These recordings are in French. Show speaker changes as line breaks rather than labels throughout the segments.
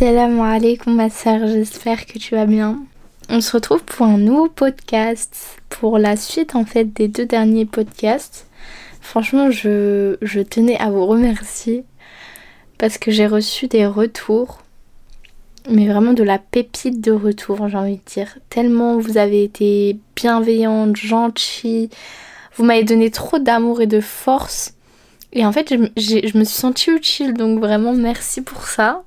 Assalamu alaikum ma soeur, j'espère que tu vas bien. On se retrouve pour un nouveau podcast, pour la suite en fait des deux derniers podcasts. Franchement, je, je tenais à vous remercier parce que j'ai reçu des retours, mais vraiment de la pépite de retour, j'ai envie de dire. Tellement vous avez été bienveillante, gentille, vous m'avez donné trop d'amour et de force. Et en fait, je, je me suis sentie utile, donc vraiment merci pour ça.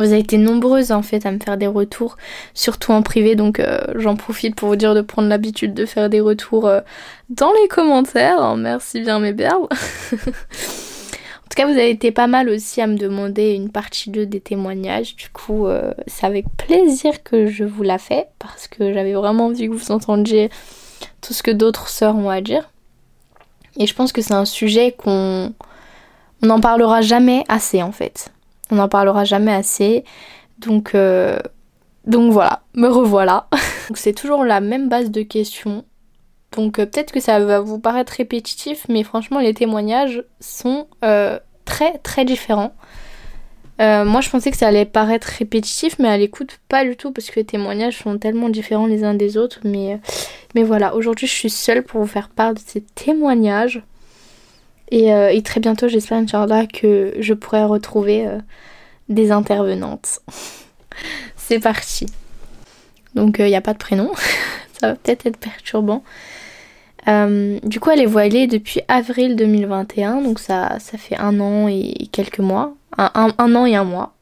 Vous avez été nombreuses en fait à me faire des retours, surtout en privé, donc euh, j'en profite pour vous dire de prendre l'habitude de faire des retours euh, dans les commentaires. merci bien mes perles. en tout cas, vous avez été pas mal aussi à me demander une partie 2 des témoignages. Du coup, euh, c'est avec plaisir que je vous la fais parce que j'avais vraiment envie que vous entendiez tout ce que d'autres sœurs ont à dire. Et je pense que c'est un sujet qu'on n'en parlera jamais assez en fait. On n'en parlera jamais assez. Donc, euh, donc voilà, me revoilà. c'est toujours la même base de questions. Donc euh, peut-être que ça va vous paraître répétitif, mais franchement les témoignages sont euh, très très différents. moi je pensais que ça allait paraître répétitif, mais à l'écoute pas du tout parce que les témoignages sont tellement différents les uns des autres. Mais, mais voilà, aujourd'hui je suis seule pour vous faire part de ces témoignages. Euh, et, très bientôt, j'espère, Inch'Allah, que je pourrai retrouver euh, des intervenantes. C'est parti. Donc, il euh, n'y a pas de prénom. ça va peut-être être perturbant. du coup, elle est voilée depuis avril 2021. Donc, ça, ça fait un an et quelques mois. Un, an et un mois.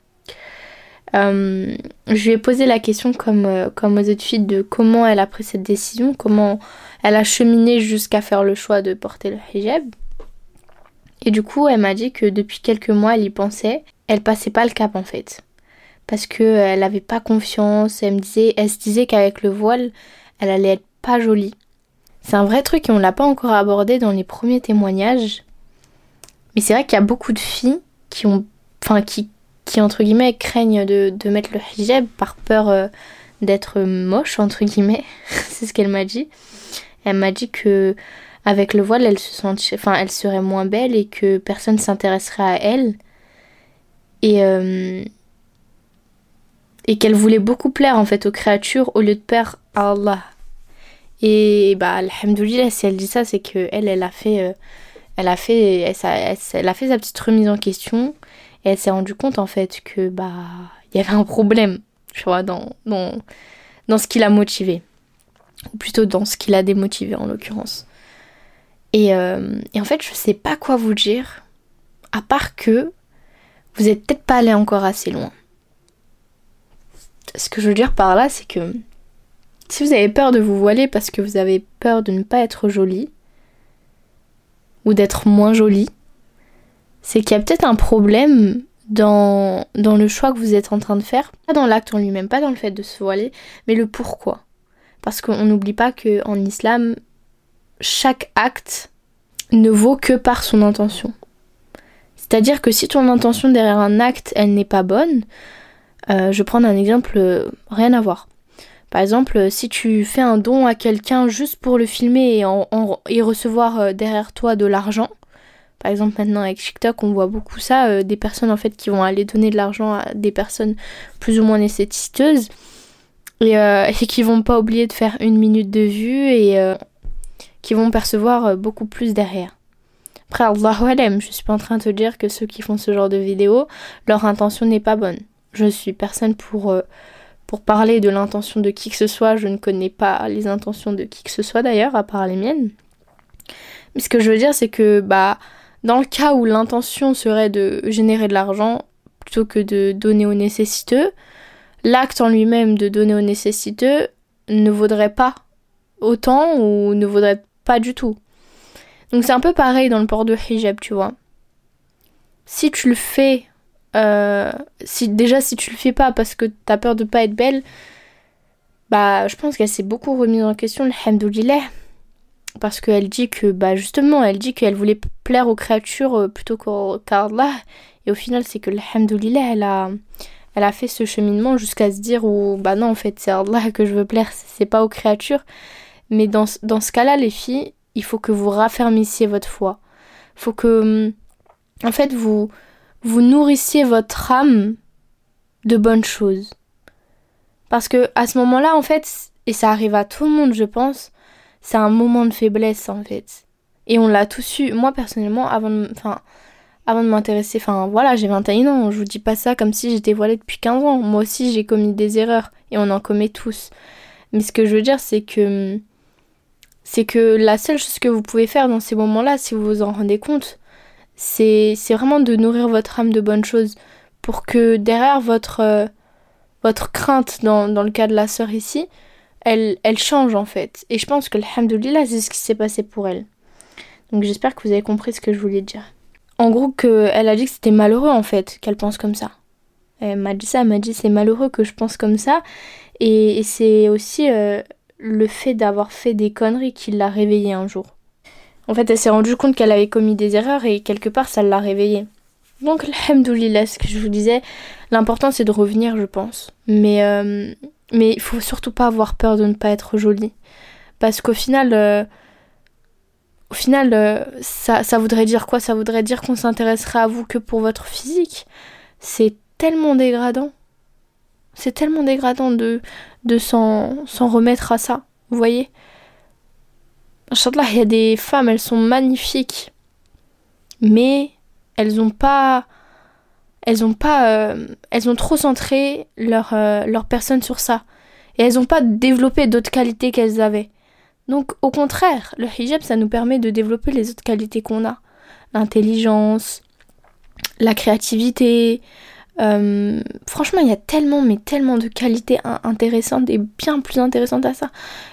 je lui ai posé la question comme, comme aux autres filles de comment elle a pris cette décision, comment elle a cheminé jusqu'à faire le choix de porter le hijab. Et du coup, elle m'a dit que depuis quelques mois, elle y pensait. Elle passait pas le cap en fait. Parce qu'elle n'avait pas confiance. Elle me disait, elle se disait qu'avec le voile, elle allait être pas jolie. C'est un vrai truc et on l'a pas encore abordé dans les premiers témoignages. Mais c'est vrai qu'il y a beaucoup de filles qui ont, enfin qui, qui entre guillemets craignent de, de mettre le hijab par peur euh, d'être moche entre guillemets. c'est ce qu'elle m'a dit. Elle m'a dit que avec le voile, elle se enfin, elle serait moins belle et que personne s'intéresserait à elle. Et, euh, et qu'elle voulait beaucoup plaire en fait aux créatures au lieu de plaire à Allah. Et bah, alhamdoulilah, si elle dit ça, c'est que elle, elle a fait, euh, elle a fait, elle, a fait sa petite remise en question et elle s'est rendue compte en fait que bah, il y avait un problème, vois, dans, dans, dans ce qui l'a motivée. Ou plutôt dans ce qui l'a démotivée en l'occurrence. Euh, et, en fait, je sais pas quoi vous dire, à part que vous n'êtes peut-être pas allé encore assez loin. Ce que je veux dire par là, c'est que si vous avez peur de vous voiler parce que vous avez peur de ne pas être jolie, ou d'être moins jolie, c'est qu'il y a peut-être un problème dans, dans le choix que vous êtes en train de faire, pas dans l'acte en lui-même, pas dans le fait de se voiler, mais le pourquoi. Parce qu'on n'oublie pas qu'en islam, chaque acte ne vaut que par son intention. C'est-à-dire que si ton intention derrière un acte, elle n'est pas bonne, euh, je prends un exemple, euh, rien à voir. Par exemple, si tu fais un don à quelqu'un juste pour le filmer et, recevoir euh, derrière toi de l'argent, par exemple maintenant avec TikTok on voit beaucoup ça, des personnes en fait qui vont aller donner de l'argent à des personnes plus ou moins nécessiteuses et, et qui vont pas oublier de faire une minute de vue et qui vont percevoir euh, beaucoup plus derrière. Après, Allahu alam, je suis pas en train de te dire que ceux qui font ce genre de vidéos, leur intention n'est pas bonne. Je suis personne pour, euh, pour parler de l'intention de qui que ce soit, je ne connais pas les intentions de qui que ce soit d'ailleurs, à part les miennes. Mais ce que je veux dire, c'est que, bah, dans le cas où l'intention serait de générer de l'argent plutôt que de donner aux nécessiteux, l'acte en lui-même de donner aux nécessiteux ne vaudrait pas autant ou ne vaudrait pas du tout. Donc c'est un peu pareil dans le port de hijab, tu vois. Si tu le fais, euh, si déjà si tu le fais pas parce que t'as peur de pas être belle, bah je pense qu'elle s'est beaucoup remise en question, alhamdoulilah. Parce qu'elle dit que, bah justement, elle dit qu'elle voulait plaire aux créatures euh, plutôt qu'à Allah. Et au final, c'est que, alhamdoulilah, elle a, elle a fait ce cheminement jusqu'à se dire, ou bah non, en fait, c'est Allah que je veux plaire, c'est pas aux créatures. Mais dans, dans ce cas-là, les filles, il faut que vous raffermissiez votre foi. Il faut que, en fait, vous, vous nourrissiez votre âme de bonnes choses. Parce que à ce moment-là, en fait, et ça arrive à tout le monde, je pense, c'est un moment de faiblesse, en fait. Et on l'a tous eu. Moi, personnellement, avant de, enfin, avant de m'intéresser, enfin voilà, j'ai 21 ans, je vous dis pas ça comme si j'étais voilée depuis 15 ans. Moi aussi, j'ai commis des erreurs et on en commet tous. Mais ce que je veux dire, c'est que c'est que la seule chose que vous pouvez faire dans ces moments-là, si vous vous en rendez compte, c'est vraiment de nourrir votre âme de bonnes choses pour que derrière votre, euh, votre crainte, dans, le cas de la sœur ici, elle, elle change en fait. Et je pense que alhamdoulilah, c'est ce qui s'est passé pour elle. Donc j'espère que vous avez compris ce que je voulais dire. En gros, que, elle a dit que c'était malheureux en fait qu'elle pense comme ça. Elle m'a dit ça, elle m'a dit c'est malheureux que je pense comme ça. Et, c'est aussi euh, le fait d'avoir fait des conneries qui l'a réveillée un jour. En fait, elle s'est rendue compte qu'elle avait commis des erreurs et quelque part ça l'a réveillée. Donc, alhamdoulilah, ce que je vous disais, l'important c'est de revenir, je pense. Mais euh, mais faut surtout pas avoir peur de ne pas être jolie. Parce qu'au final, euh, au final euh, ça, ça voudrait dire quoi? Ça voudrait dire qu'on s'intéresserait à vous que pour votre physique. C'est tellement dégradant. C'est tellement dégradant de, de s'en remettre à ça. Vous voyez Inch'Allah, il y a des femmes, elles sont magnifiques. Mais elles ont pas elles ont pas euh, elles ont trop centré leur euh, leur personne sur ça et elles ont pas développé d'autres qualités qu'elles avaient donc au contraire le hijab ça nous permet de développer les autres qualités qu'on a l'intelligence la créativité euh, franchement, il y a tellement, mais tellement de qualités intéressantes et bien plus intéressantes à ça.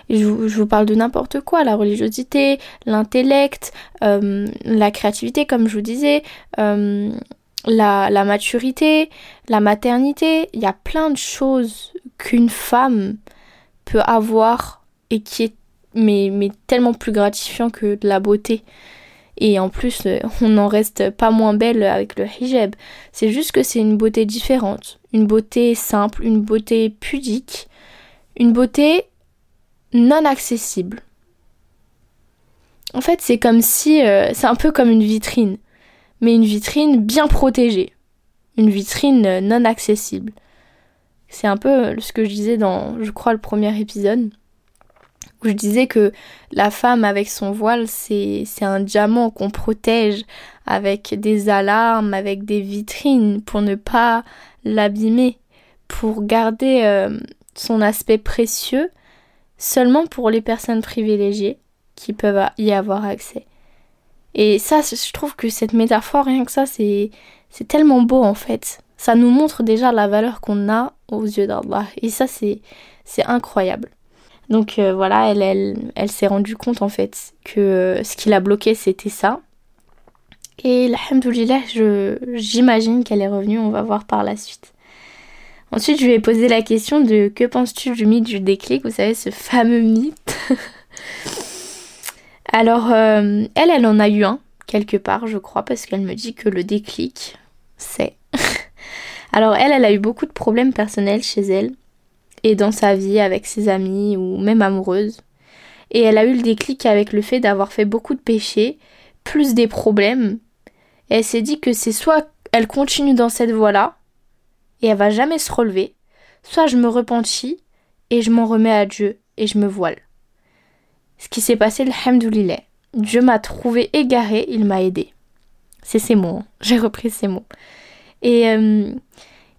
je, vous parle de n'importe quoi, la religiosité, l'intellect, euh, la créativité, comme je vous disais, euh, la, maturité, la maternité. Il y a plein de choses qu'une femme peut avoir et qui est mais, mais tellement plus gratifiant que de la beauté. Et en plus, euh, on n'en reste pas moins belle avec le hijab. C'est juste que c'est une beauté différente. Une beauté simple, une beauté pudique, une beauté non accessible. En fait, c'est comme si. Euh, c'est un peu comme une vitrine. Mais une vitrine bien protégée. Une vitrine euh, non accessible. C'est un peu ce que je disais dans, je crois, le premier épisode je disais que la femme avec son voile, c'est un diamant qu'on protège avec des alarmes, avec des vitrines pour ne pas l'abîmer, pour garder euh, son aspect précieux seulement pour les personnes privilégiées qui peuvent y avoir accès. Et ça, je trouve que cette métaphore, rien que ça, c'est tellement beau en fait. Ça nous montre déjà la valeur qu'on a aux yeux d'Allah. Et ça, c'est incroyable. Donc euh, voilà, elle, s'est rendue compte en fait que ce qui l'a bloqué c'était ça. Et alhamdoulilah, j'imagine qu'elle est revenue, on va voir par la suite. Ensuite, je lui ai posé la question de que penses-tu du mythe du déclic? Vous savez, ce fameux mythe. Alors, euh, elle, elle en a eu un, quelque part, je crois, parce qu'elle me dit que le déclic, c'est. Alors, elle, elle a eu beaucoup de problèmes personnels chez elle et dans sa vie avec ses amis ou même amoureuse. Et elle a eu le déclic avec le fait d'avoir fait beaucoup de péchés, plus des problèmes. Et elle s'est dit que c'est soit elle continue dans cette voie-là, et elle va jamais se relever, soit je me repentis et je m'en remets à Dieu et je me voile. Ce qui s'est passé, alhamdoulilah. Dieu m'a trouvé égarée, il m'a aidé. C'est ces mots, hein. j'ai repris ces mots. Et, euh,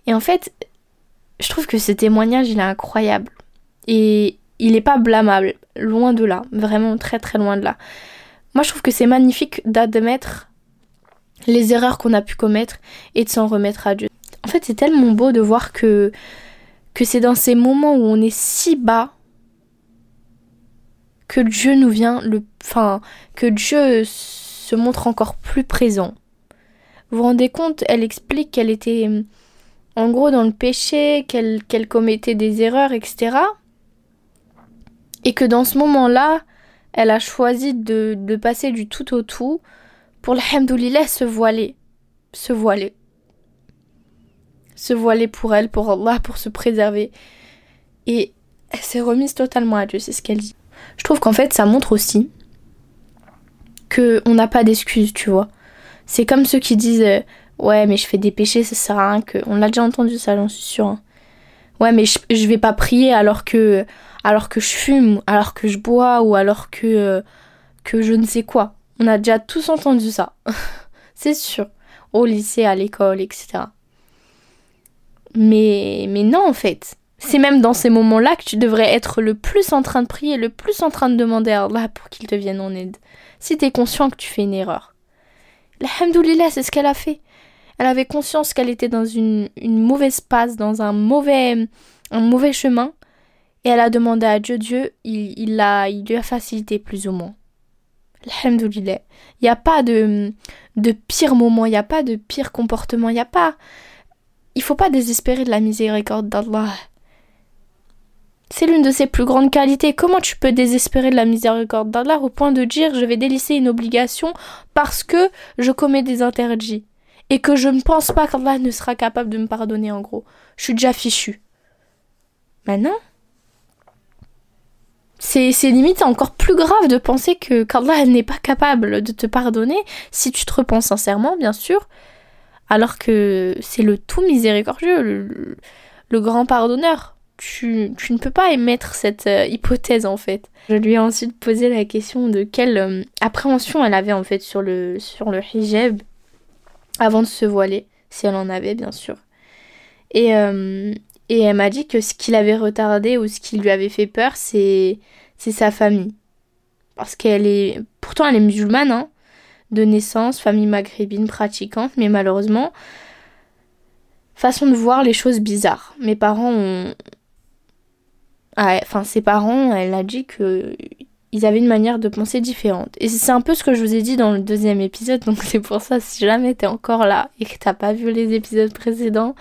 et en fait, je trouve que ce témoignage, il est incroyable. Et il n'est pas blâmable, loin de là, vraiment très très loin de là. Moi, je trouve que c'est magnifique d'admettre les erreurs qu'on a pu commettre et de s'en remettre à Dieu. En fait, c'est tellement beau de voir que, que c'est dans ces moments où on est si bas que Dieu nous vient le. Enfin, que Dieu se montre encore plus présent. Vous vous rendez compte, elle explique qu'elle était en gros dans le péché, qu'elle commettait des erreurs, etc. Et que dans ce moment-là, elle a choisi de, de, passer du tout au tout pour l'hamdoulilah se voiler. Se voiler. Se voiler pour elle, pour Allah, pour se préserver. Et elle s'est remise totalement à Dieu, c'est ce qu'elle dit. Je trouve qu'en fait, ça montre aussi que on n'a pas d'excuses, tu vois. C'est comme ceux qui disent Ouais, mais je fais des péchés, ça sert à rien que. On l'a déjà entendu ça, j'en suis sûre. Hein. Ouais, mais je, vais pas prier alors que alors que je fume, alors que je bois ou alors que que je ne sais quoi. On a déjà tous entendu ça. c'est sûr. Au lycée, à l'école, etc. Mais mais non en fait. C'est même dans ces moments-là que tu devrais être le plus en train de prier, le plus en train de demander à Allah pour qu'il te vienne en aide. Si tu es conscient que tu fais une erreur. Alhamdoulilah, c'est ce qu'elle a fait. Elle avait conscience qu'elle était dans une, mauvaise passe, dans un mauvais, un mauvais chemin. Et elle a demandé à Dieu, Dieu, il, il, il lui a facilité plus ou moins. Alhamdoulilah. Il n'y a pas de, de pire moment, il n'y a pas de pire comportement, il n'y a pas... Il faut pas désespérer de la miséricorde d'Allah. C'est l'une de ses plus grandes qualités. Comment tu peux désespérer de la miséricorde d'Allah au point de dire je vais délisser une obligation parce que je commets des interdits? Et que je ne pense pas qu'Allah ne sera capable de me pardonner en gros. Je suis déjà fichu. Maintenant, c'est, limite encore plus grave de penser que qu'Allah n'est pas capable de te pardonner si tu te repens sincèrement, bien sûr, alors que c'est le tout miséricordieux, le, le grand pardonneur tu, ne peux pas émettre cette euh, hypothèse en fait. Je lui ai ensuite posé la question de quelle euh, appréhension elle avait en fait sur le, sur le hijab avant de se voiler, si elle en avait bien sûr. Et, euh, et elle m'a dit que ce qui l'avait retardé ou ce qui lui avait fait peur, c'est, sa famille. Parce qu'elle est. Pourtant, elle est musulmane, hein, de naissance, famille maghrébine pratiquante, mais malheureusement, façon de voir les choses bizarres. Mes parents ont, ah, enfin ses parents, elle a dit que ils avaient une manière de penser différente. Et c'est un peu ce que je vous ai dit dans le deuxième épisode, donc c'est pour ça, si jamais t'es encore là et que t'as pas vu les épisodes précédents,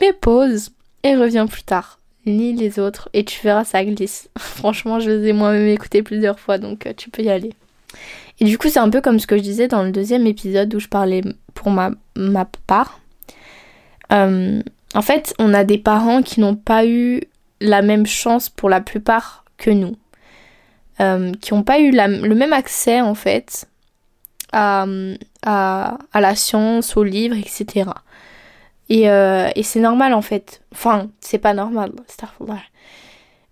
mets pause et reviens plus tard. Lis les autres et tu verras, ça glisse. Franchement, je les ai moi-même écoutés plusieurs fois, donc euh, tu peux y aller. Et du coup, c'est un peu comme ce que je disais dans le deuxième épisode où je parlais pour ma, ma part. Euh, en fait, on a des parents qui n'ont pas eu la même chance pour la plupart que nous, euh, qui n'ont pas eu le même accès en fait à, à, la science, aux livres, etc. Et, euh, et c'est normal en fait. Enfin, c'est pas normal,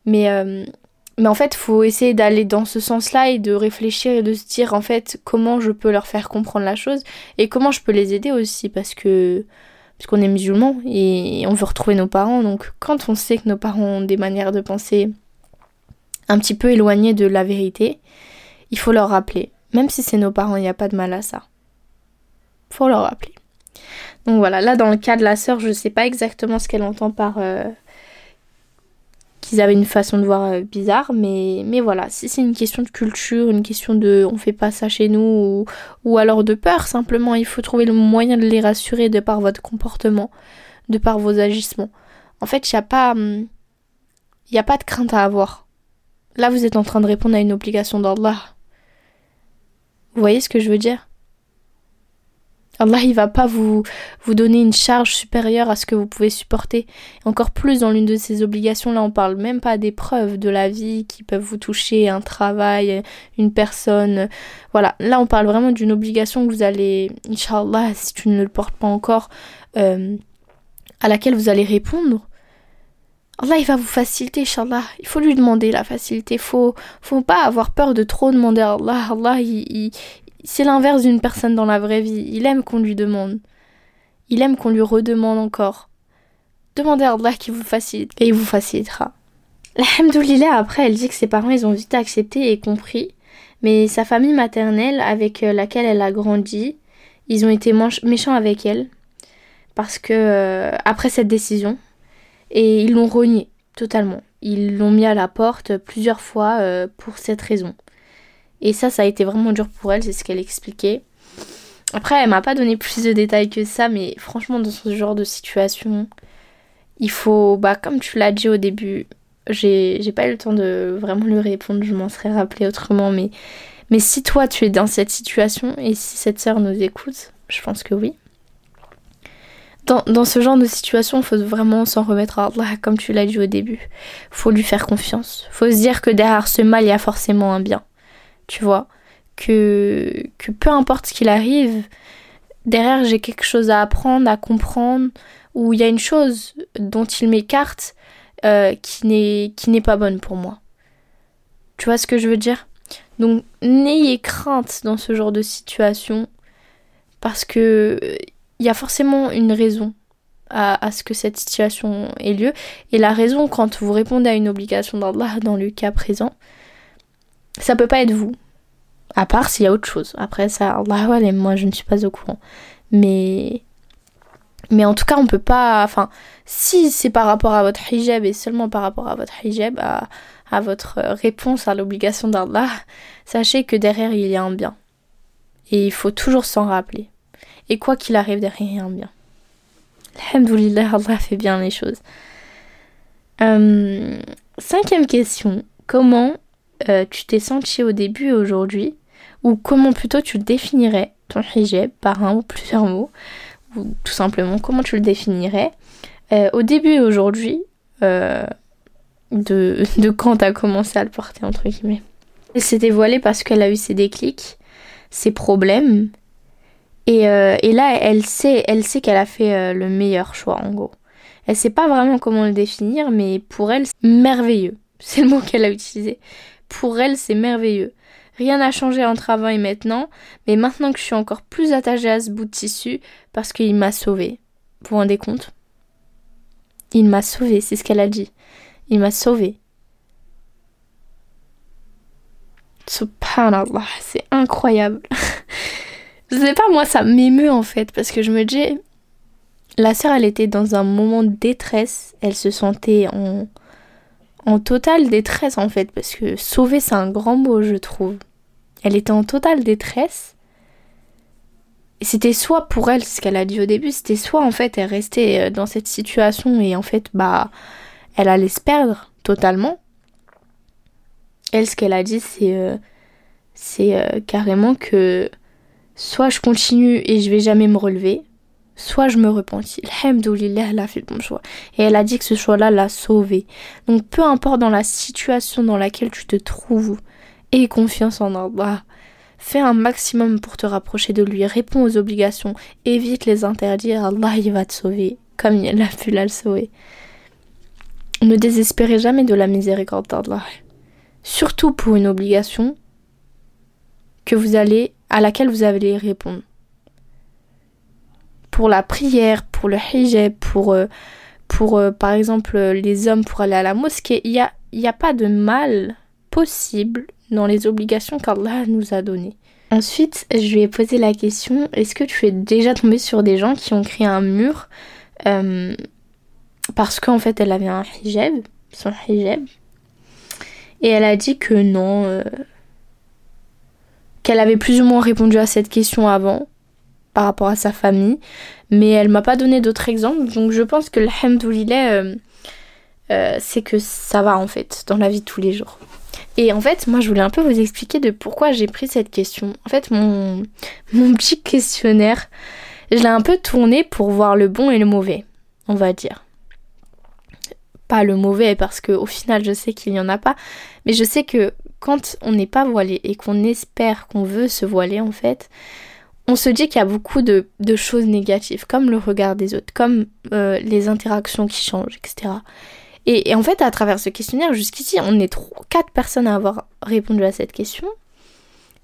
mais, euh, mais en fait, il faut essayer d'aller dans ce sens-là et de réfléchir et de se dire en fait comment je peux leur faire comprendre la chose et comment je peux les aider aussi parce que puisqu'on est musulman et on veut retrouver nos parents. Donc quand on sait que nos parents ont des manières de penser un petit peu éloignées de la vérité, il faut leur rappeler. Même si c'est nos parents, il n'y a pas de mal à ça. Faut leur rappeler. Donc voilà, là dans le cas de la sœur, je ne sais pas exactement ce qu'elle entend par euh, qu'ils avaient une façon de voir euh, bizarre, mais, mais voilà, si c'est une question de culture, une question de on fait pas ça chez nous, ou, alors de peur, simplement, il faut trouver le moyen de les rassurer de par votre comportement, de par vos agissements. En fait, il n'y a pas. Hum, il a pas de crainte à avoir. Là, vous êtes en train de répondre à une obligation d'Allah. Vous voyez ce que je veux dire? Allah il va pas vous, vous donner une charge supérieure à ce que vous pouvez supporter. Encore plus dans l'une de ces obligations, là on parle même pas des preuves de la vie qui peuvent vous toucher, un travail, une personne. Voilà, là on parle vraiment d'une obligation que vous allez, Inch'Allah, si tu ne le portes pas encore, euh, à laquelle vous allez répondre. Allah il va vous faciliter, Inch'Allah. Il faut lui demander la facilité. Faut, faut pas avoir peur de trop demander à Allah. Allah il, c'est l'inverse d'une personne dans la vraie vie. Il aime qu'on lui demande. Il aime qu'on lui redemande encore. Demandez à Allah qui vous facilite et il vous facilitera. Alhamdoulilah, après, elle dit que ses parents, ils ont vite accepté et compris. Mais sa famille maternelle, avec euh, laquelle elle a grandi, ils ont été méchants avec elle. Parce que, euh, après cette décision, et ils l'ont renié totalement. Ils l'ont mis à la porte plusieurs fois euh, pour cette raison. Et ça, ça a été vraiment dur pour elle, c'est ce qu'elle expliquait. Après, elle m'a pas donné plus de détails que ça, mais franchement, dans ce genre de situation, il faut, bah, comme tu l'as dit au début, j'ai pas eu le temps de vraiment lui répondre, je m'en serais rappelé autrement, mais, mais si toi tu es dans cette situation et si cette sœur nous écoute, je pense que oui. Dans, ce genre de situation, faut vraiment s'en remettre à Allah, comme tu l'as dit au début. Faut lui faire confiance. Faut se dire que derrière ce mal, il y a forcément un bien tu vois? Que, que peu importe ce qu'il arrive, derrière j'ai quelque chose à apprendre, à comprendre, ou il y a une chose dont il m'écarte euh, qui n'est pas bonne pour moi. Tu vois ce que je veux dire? Donc n'ayez crainte dans ce genre de situation parce que il y a forcément une raison à, ce que cette situation ait lieu. Et la raison, quand vous répondez à une obligation d'Allah dans le cas présent, ça peut pas être vous. À part s'il y a autre chose. Après ça, Allah et moi je ne suis pas au courant. Mais mais en tout cas, on peut pas. Enfin, si c'est par rapport à votre hijab et seulement par rapport à votre hijab, à, à votre réponse à l'obligation d'Allah, sachez que derrière il y a un bien. Et il faut toujours s'en rappeler. Et quoi qu'il arrive, derrière un bien. Alhamdoulilah, Allah fait bien les choses. Euh, cinquième question. Comment euh, tu t'es senti au début aujourd'hui? Ou comment plutôt tu définirais ton hijab par un ou plusieurs mots? Ou tout simplement, comment tu le définirais? Euh, Au début aujourd'hui, de, de quand tu as commencé à le porter, entre guillemets? Elle s'est dévoilée parce qu'elle a eu ses déclics, ses problèmes, euh, et, là, elle sait, elle sait qu'elle a fait euh, le meilleur choix, en gros. Elle sait pas vraiment comment le définir, mais pour elle, c'est merveilleux. C'est le mot qu'elle a utilisé. Pour elle, c'est merveilleux. Rien n'a changé entre avant et maintenant, mais maintenant que je suis encore plus attachée à ce bout de tissu, parce qu'il m'a sauvée. Vous vous rendez compte? Il m'a sauvée, c'est ce qu'elle a dit. Il m'a sauvée. Subhanallah, c'est incroyable. Je sais pas, moi, ça m'émeut en fait, parce que je me dis, la sœur, elle était dans un moment de détresse, elle se sentait en, en totale détresse en fait, parce que sauver, c'est un grand mot, je trouve. Elle était en totale détresse. Et c'était soit pour elle, ce qu'elle a dit au début, c'était soit en fait elle restait euh, dans cette situation et en fait, bah, elle allait se perdre totalement. Elle, ce qu'elle a dit, c'est euh, c'est euh, carrément que soit je continue et je vais jamais me relever, soit je me repentis. Alhamdoulilah, elle a fait le bon choix. Et elle a dit que ce choix-là l'a sauvée. Donc peu importe dans la situation dans laquelle tu te trouves, aie confiance en Allah. Fais un maximum pour te rapprocher de lui, réponds aux obligations, évite les interdire, Allah il va te sauver, comme il a pu la sauver. Ne désespérez jamais de la miséricorde d'Allah. Surtout pour une obligation que vous allez à laquelle vous allez répondre. Pour la prière, pour le hijab, pour, euh, pour euh, par exemple les hommes pour aller à la mosquée, il n'y a, y a pas de mal possible dans les obligations qu'Allah nous a données. Ensuite, je lui ai posé la question est-ce que tu es déjà tombée sur des gens qui ont créé un mur euh, parce qu'en fait elle avait un hijab, son hijab, et elle a dit que non, qu'elle avait plus ou moins répondu à cette question avant par rapport à sa famille, mais elle m'a pas donné d'autres exemples, donc je pense que l'hamdoulilah, euh, euh, c'est que ça va en fait dans la vie de tous les jours. Et en fait, moi je voulais un peu vous expliquer de pourquoi j'ai pris cette question. En fait, mon, mon petit questionnaire, je l'ai un peu tourné pour voir le bon et le mauvais, on va dire. Pas le mauvais parce qu'au final je sais qu'il n'y en a pas, mais je sais que quand on n'est pas voilé et qu'on espère qu'on veut se voiler en fait, on se dit qu'il y a beaucoup de, choses négatives, comme le regard des autres, comme euh, les interactions qui changent, etc. Et, en fait, à travers ce questionnaire, jusqu'ici, on est trois, quatre personnes à avoir répondu à cette question.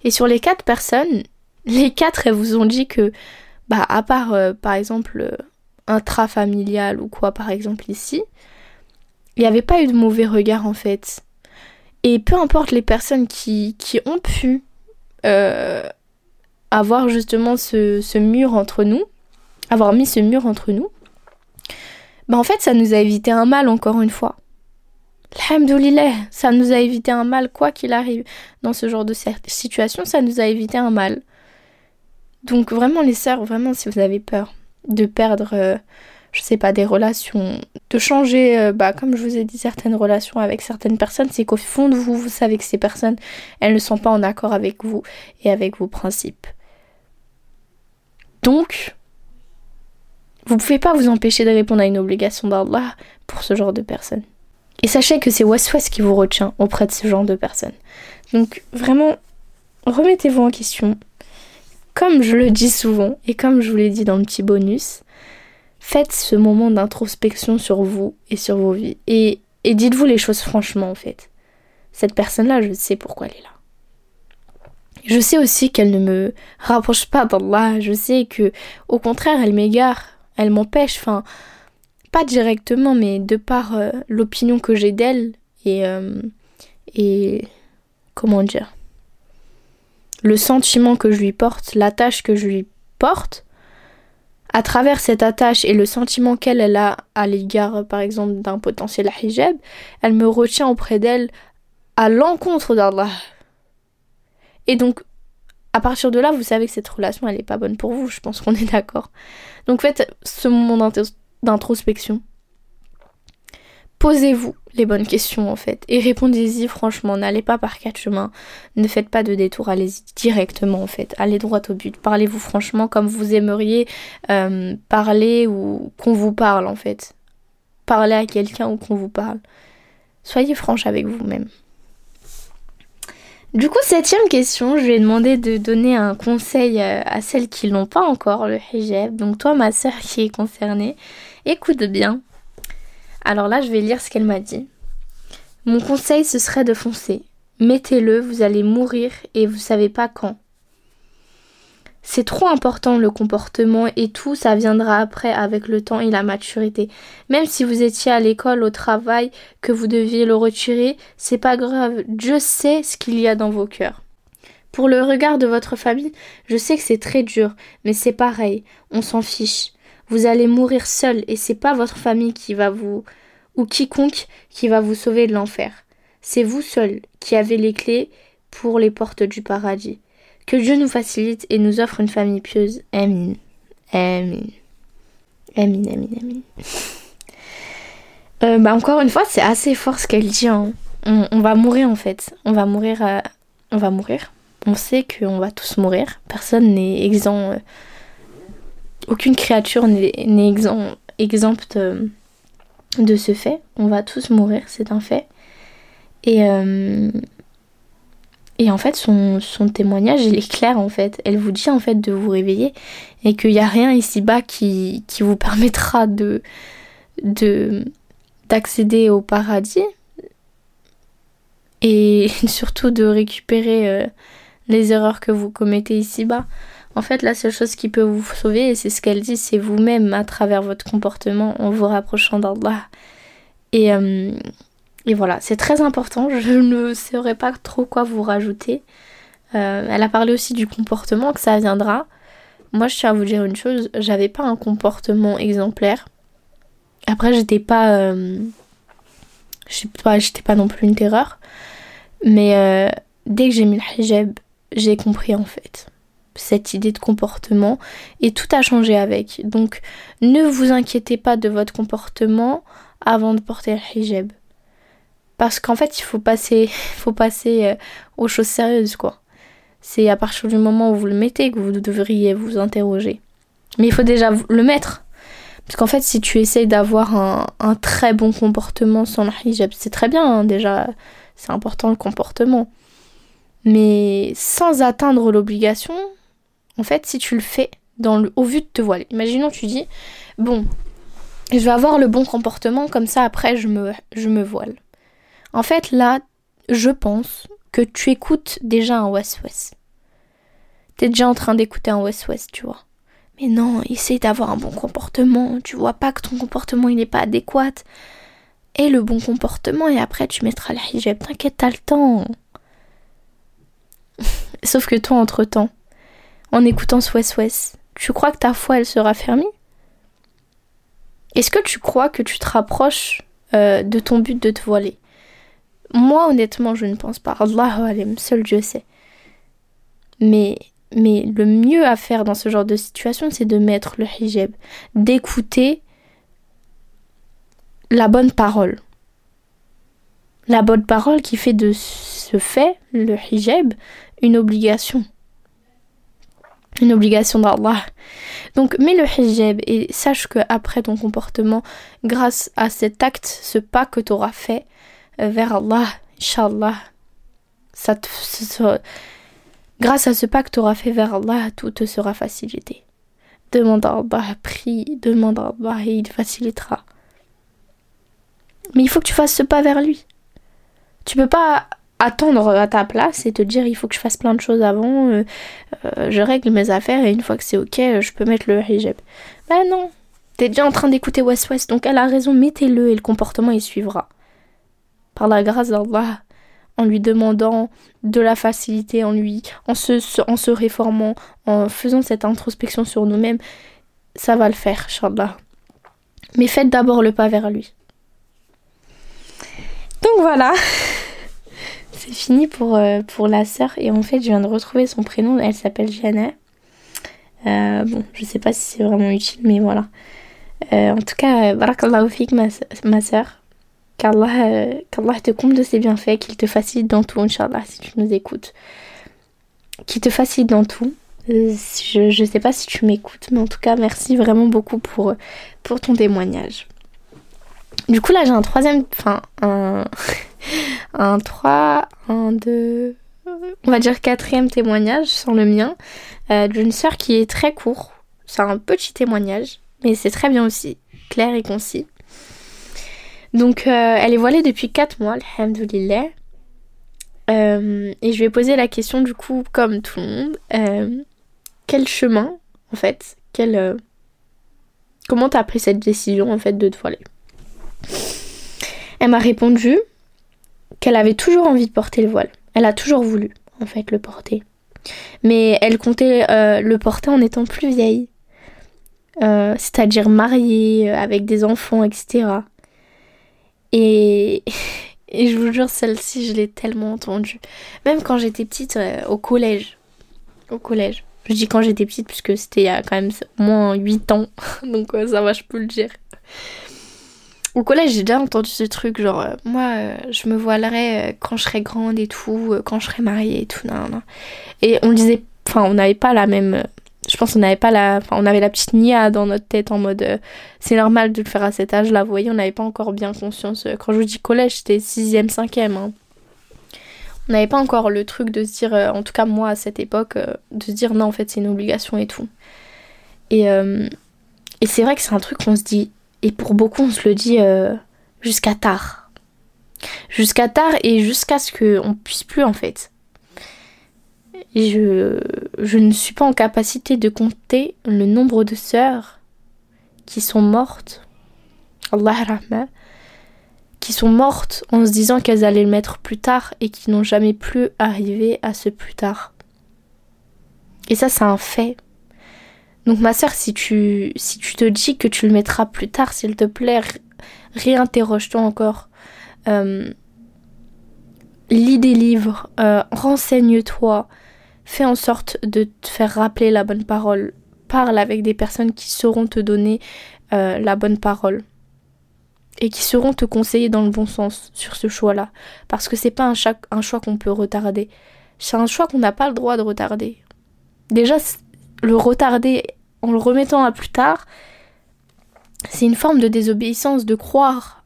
Et sur les quatre personnes, les quatre, elles vous ont dit que, bah, à part, euh, par exemple, euh, intrafamilial ou quoi, par exemple, ici, il n'y avait pas eu de mauvais regard, en fait. Et peu importe les personnes qui, qui ont pu euh, avoir justement ce, mur entre nous, avoir mis ce mur entre nous, bah en fait ça nous a évité un mal encore une fois. Alhamdoulilah, ça nous a évité un mal quoi qu'il arrive. Dans ce genre de situation, ça nous a évité un mal. Donc vraiment les sœurs, vraiment si vous avez peur de perdre... Euh, je sais pas, des relations, de changer, euh, bah, comme je vous ai dit, certaines relations avec certaines personnes, c'est qu'au fond de vous, vous savez que ces personnes, elles ne sont pas en accord avec vous et avec vos principes. Donc, vous pouvez pas vous empêcher de répondre à une obligation d'Allah pour ce genre de personnes. Et sachez que c'est Waswas qui vous retient auprès de ce genre de personnes. Donc, vraiment, remettez-vous en question comme je le dis souvent et comme je vous l'ai dit dans le petit bonus, faites ce moment d'introspection sur vous et sur vos vies. Et, dites-vous les choses franchement en fait. Cette personne-là, je sais pourquoi elle est là. Je sais aussi qu'elle ne me rapproche pas d'Allah. Je sais que, au contraire, elle m'égare, elle m'empêche. Enfin, pas directement, mais de par euh, l'opinion que j'ai d'elle et euh, et comment dire le sentiment que je lui porte, l'attache que je lui porte, à travers cette attache et le sentiment qu'elle elle a à l'égard, par exemple, d'un potentiel hijab, elle me retient auprès d'elle à l'encontre d'Allah. Et donc, à partir de là, vous savez que cette relation, elle n'est pas bonne pour vous. Je pense qu'on est d'accord. Donc, faites ce moment d'introspection. Posez-vous les bonnes questions en fait et répondez-y franchement. N'allez pas par quatre chemins. Ne faites pas de détour. Allez-y directement en fait. Allez droit au but. Parlez-vous franchement comme vous aimeriez euh, parler ou qu'on vous parle en fait. Parlez à quelqu'un ou qu'on vous parle. Soyez franche avec vous-même. Du coup, septième question, je lui ai demandé de donner un conseil euh, à celles qui n'ont pas encore le hijab. Donc toi, ma soeur qui est concernée, écoute bien. Alors là, je vais lire ce qu'elle m'a dit. Mon conseil, ce serait de foncer. Mettez-le, vous allez mourir et vous savez pas quand. C'est trop important le comportement et tout, ça viendra après avec le temps et la maturité. Même si vous étiez à l'école, au travail, que vous deviez le retirer, c'est pas grave. Dieu sait ce qu'il y a dans vos cœurs. Pour le regard de votre famille, je sais que c'est très dur, mais c'est pareil, on s'en fiche. Vous allez mourir seul et c'est pas votre famille qui va vous ou quiconque qui va vous sauver de l'enfer. C'est vous seul qui avez les clés pour les portes du paradis. Que Dieu nous facilite et nous offre une famille pieuse. Amin. Amin. Amin, amin, amin. Euh, bah encore une fois, c'est assez fort ce qu'elle dit. Hein. On, va mourir en fait. On va mourir. Euh, on va mourir. On sait qu'on va tous mourir. Personne n'est exempt. Euh, aucune créature n'est exempt, exempte de ce fait. On va tous mourir, c'est un fait. Et, et en fait, son, témoignage, il est clair en fait. Elle vous dit en fait de vous réveiller et qu'il n'y a rien ici-bas qui, qui vous permettra de d'accéder au paradis et surtout de récupérer euh, les erreurs que vous commettez ici-bas. En fait, la seule chose qui peut vous sauver, et c'est ce qu'elle dit, c'est vous-même à travers votre comportement en vous rapprochant d'Allah. Et, euh, voilà, c'est très important. Je ne saurais pas trop quoi vous rajouter. Euh, elle a parlé aussi du comportement, que ça viendra. Moi, je tiens à vous dire une chose, j'avais pas un comportement exemplaire. Après, j'étais pas. Euh, j'étais pas non plus une terreur. Mais euh, dès que j'ai mis le hijab, j'ai compris en fait cette idée de comportement et tout a changé avec. Donc, ne vous inquiétez pas de votre comportement avant de porter le hijab. Parce qu'en fait, il faut passer, faut passer euh, aux choses sérieuses, quoi. C'est à partir du moment où vous le mettez que vous devriez vous interroger. Mais il faut déjà le mettre. Parce qu'en fait, si tu essayes d'avoir un, très bon comportement sans le hijab, c'est très bien, hein, déjà, c'est important le comportement. Mais sans atteindre l'obligation, en fait, si tu le fais dans le, au vu de te voiler, imaginons tu dis, bon, je vais avoir le bon comportement, comme ça après je me, je me voile. En fait, là, je pense que tu écoutes déjà un West-West. T'es déjà en train d'écouter un West-West, tu vois. Mais non, essaye d'avoir un bon comportement. Tu vois pas que ton comportement il n'est pas adéquat. Et le bon comportement, et après tu mettras le hijab. T'inquiète, t'as le temps. Sauf que toi, entre-temps, en écoutant ce West-West, tu crois que ta foi elle sera fermée? Est-ce que tu crois que tu te rapproches euh, de ton but de te voiler? Moi, honnêtement, je ne pense pas. Allah alim, seul Dieu sait. Mais, mais le mieux à faire dans ce genre de situation, c'est de mettre le hijab, d'écouter la bonne parole. La bonne parole qui fait de ce fait, le hijab, une obligation. Une obligation d'Allah. Donc mets le hijab et sache que après ton comportement, grâce à cet acte, ce pas que tu auras fait, vers Allah, Inch'Allah. Ça Grâce à ce pas que tu auras fait vers Allah, tout te sera facilité. Demande à Allah, prie, demande à Allah et il facilitera. Mais il faut que tu fasses ce pas vers lui. Tu peux pas attendre à ta place et te dire il faut que je fasse plein de choses avant, euh, euh, je règle mes affaires et une fois que c'est ok, je peux mettre le hijab. Ben non, t'es déjà en train d'écouter West West, donc elle a raison, mettez-le et le comportement il suivra. Par la grâce d'Allah, en lui demandant de la facilité, en lui, en se, en se réformant, en faisant cette introspection sur nous-mêmes, ça va le faire, Inch'Allah. Mais faites d'abord le pas vers lui. Donc voilà. C'est fini pour, euh, pour la sœur. Et en fait, je viens de retrouver son prénom. Elle s'appelle Jana. Euh, bon, je sais pas si c'est vraiment utile, mais voilà. Euh, en tout cas, barakallahu fik, ma, ma sœur. Qu'Allah, te comble de ses bienfaits, qu'il te facilite dans tout, Inch'Allah, si tu nous écoutes. Qu'il te facilite dans tout. Je, je sais pas si tu m'écoutes, mais en tout cas, merci vraiment beaucoup pour, pour ton témoignage. Du coup, là, j'ai un troisième. Enfin, un. un 3, un 2. On va dire quatrième témoignage sans le mien. Euh, d'une sœur qui est très court. C'est un petit témoignage, mais c'est très bien aussi. Clair et concis. Donc, euh, elle est voilée depuis 4 mois, alhamdoulilah. Euh, et je lui ai posé la question, du coup, comme tout le monde. Euh, quel chemin, en fait quel, Comment t'as pris cette décision, en fait, de te voiler? Elle m'a répondu qu'elle avait toujours envie de porter le voile. Elle a toujours voulu, en fait, le porter. Mais elle comptait euh, le porter en étant plus vieille. Euh, c'est-à-dire mariée, euh, avec des enfants, etc. Et, et je vous jure, celle-ci, je l'ai tellement entendue. Même quand j'étais petite, au collège. Au collège. Je dis quand j'étais petite, puisque c'était il y a quand même moins 8 ans. Donc ça va, je peux le dire au collège, j'ai déjà entendu ce truc, genre, euh, moi, euh, je me voilerai euh, quand je serai grande et tout, quand je serai mariée et tout, non, non. Et on disait, enfin, on n'avait pas la même. Je pense qu'on n'avait pas la. Enfin, on avait la petite nia dans notre tête en mode. c'est normal de le faire à cet âge-là, vous voyez, on n'avait pas encore bien conscience. Quand je vous dis collège, c'était 6ème, 5ème. Hein. On n'avait pas encore le truc de se dire, en tout cas moi à cette époque, de se dire non, en fait, c'est une obligation et tout. Et, et c'est vrai que c'est un truc qu'on se dit et pour beaucoup, on se le dit euh, jusqu'à tard. Jusqu'à tard et jusqu'à ce qu'on puisse plus en fait. je, je ne suis pas en capacité de compter le nombre de sœurs qui sont mortes. Allah rahma. Qui sont mortes en se disant qu'elles allaient le mettre plus tard et qui n'ont jamais plus arrivé à ce plus tard. Et ça, c'est un fait. Donc ma sœur, si tu, si tu te dis que tu le mettras plus tard, s'il te plaît, réinterroge-toi encore. Euh, lis des livres, euh, renseigne-toi, fais en sorte de te faire rappeler la bonne parole. Parle avec des personnes qui sauront te donner euh, la bonne parole et qui sauront te conseiller dans le bon sens sur ce choix-là. Parce que c'est pas un, un choix qu'on peut retarder. C'est un choix qu'on n'a pas le droit de retarder. Déjà, le retarder en le remettant à plus tard, c'est une forme de désobéissance de croire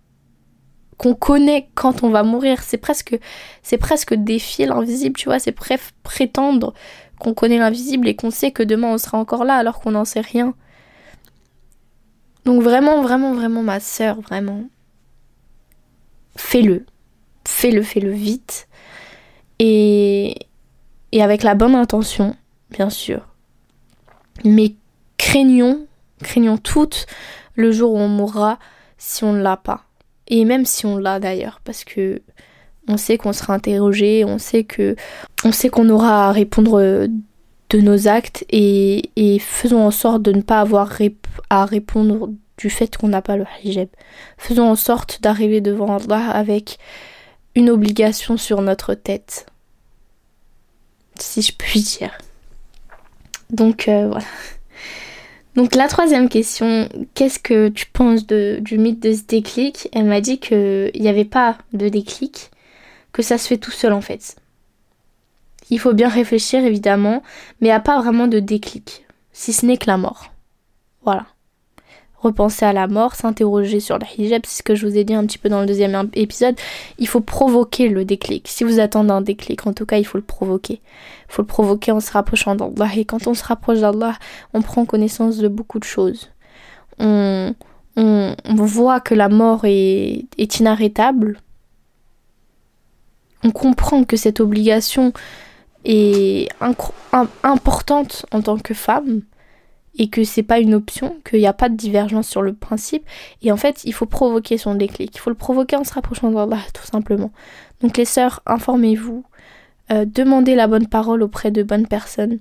qu'on connaît quand on va mourir. C'est presque, c'est presque défier l'invisible, tu vois. C'est prétendre qu'on connaît l'invisible et qu'on sait que demain on sera encore là alors qu'on n'en sait rien. Donc vraiment, vraiment, vraiment, ma sœur, vraiment, fais-le. Fais-le, fais-le vite. Et, et avec la bonne intention, bien sûr mais craignons, craignons toutes le jour où on mourra si on ne l'a pas. Et même si on l'a d'ailleurs, parce que on sait qu'on sera interrogé, on sait que on sait qu'on aura à répondre de nos actes et, faisons en sorte de ne pas avoir à répondre du fait qu'on n'a pas le hijab. Faisons en sorte d'arriver devant Allah avec une obligation sur notre tête. Si je puis dire. Donc euh, voilà. Donc la troisième question, qu'est-ce que tu penses du mythe de ce déclic? Elle m'a dit qu'il n'y avait pas de déclic, que ça se fait tout seul en fait. Il faut bien réfléchir évidemment, mais il pas vraiment de déclic, si ce n'est que la mort. Voilà. Repenser à la mort, s'interroger sur le hijab, c'est ce que je vous ai dit un petit peu dans le deuxième épisode, il faut provoquer le déclic. Si vous attendez un déclic, en tout cas, il faut le provoquer. Il faut le provoquer en se rapprochant d'Allah. Et quand on se rapproche d'Allah, on prend connaissance de beaucoup de choses. On, voit que la mort est inarrêtable. On comprend que cette obligation est importante en tant que femme et que c'est pas une option, qu'il n'y a pas de divergence sur le principe. Et en fait, il faut provoquer son déclic. Il faut le provoquer en se rapprochant d'Allah, tout simplement. Donc les sœurs, informez-vous, euh, demandez la bonne parole auprès de bonnes personnes.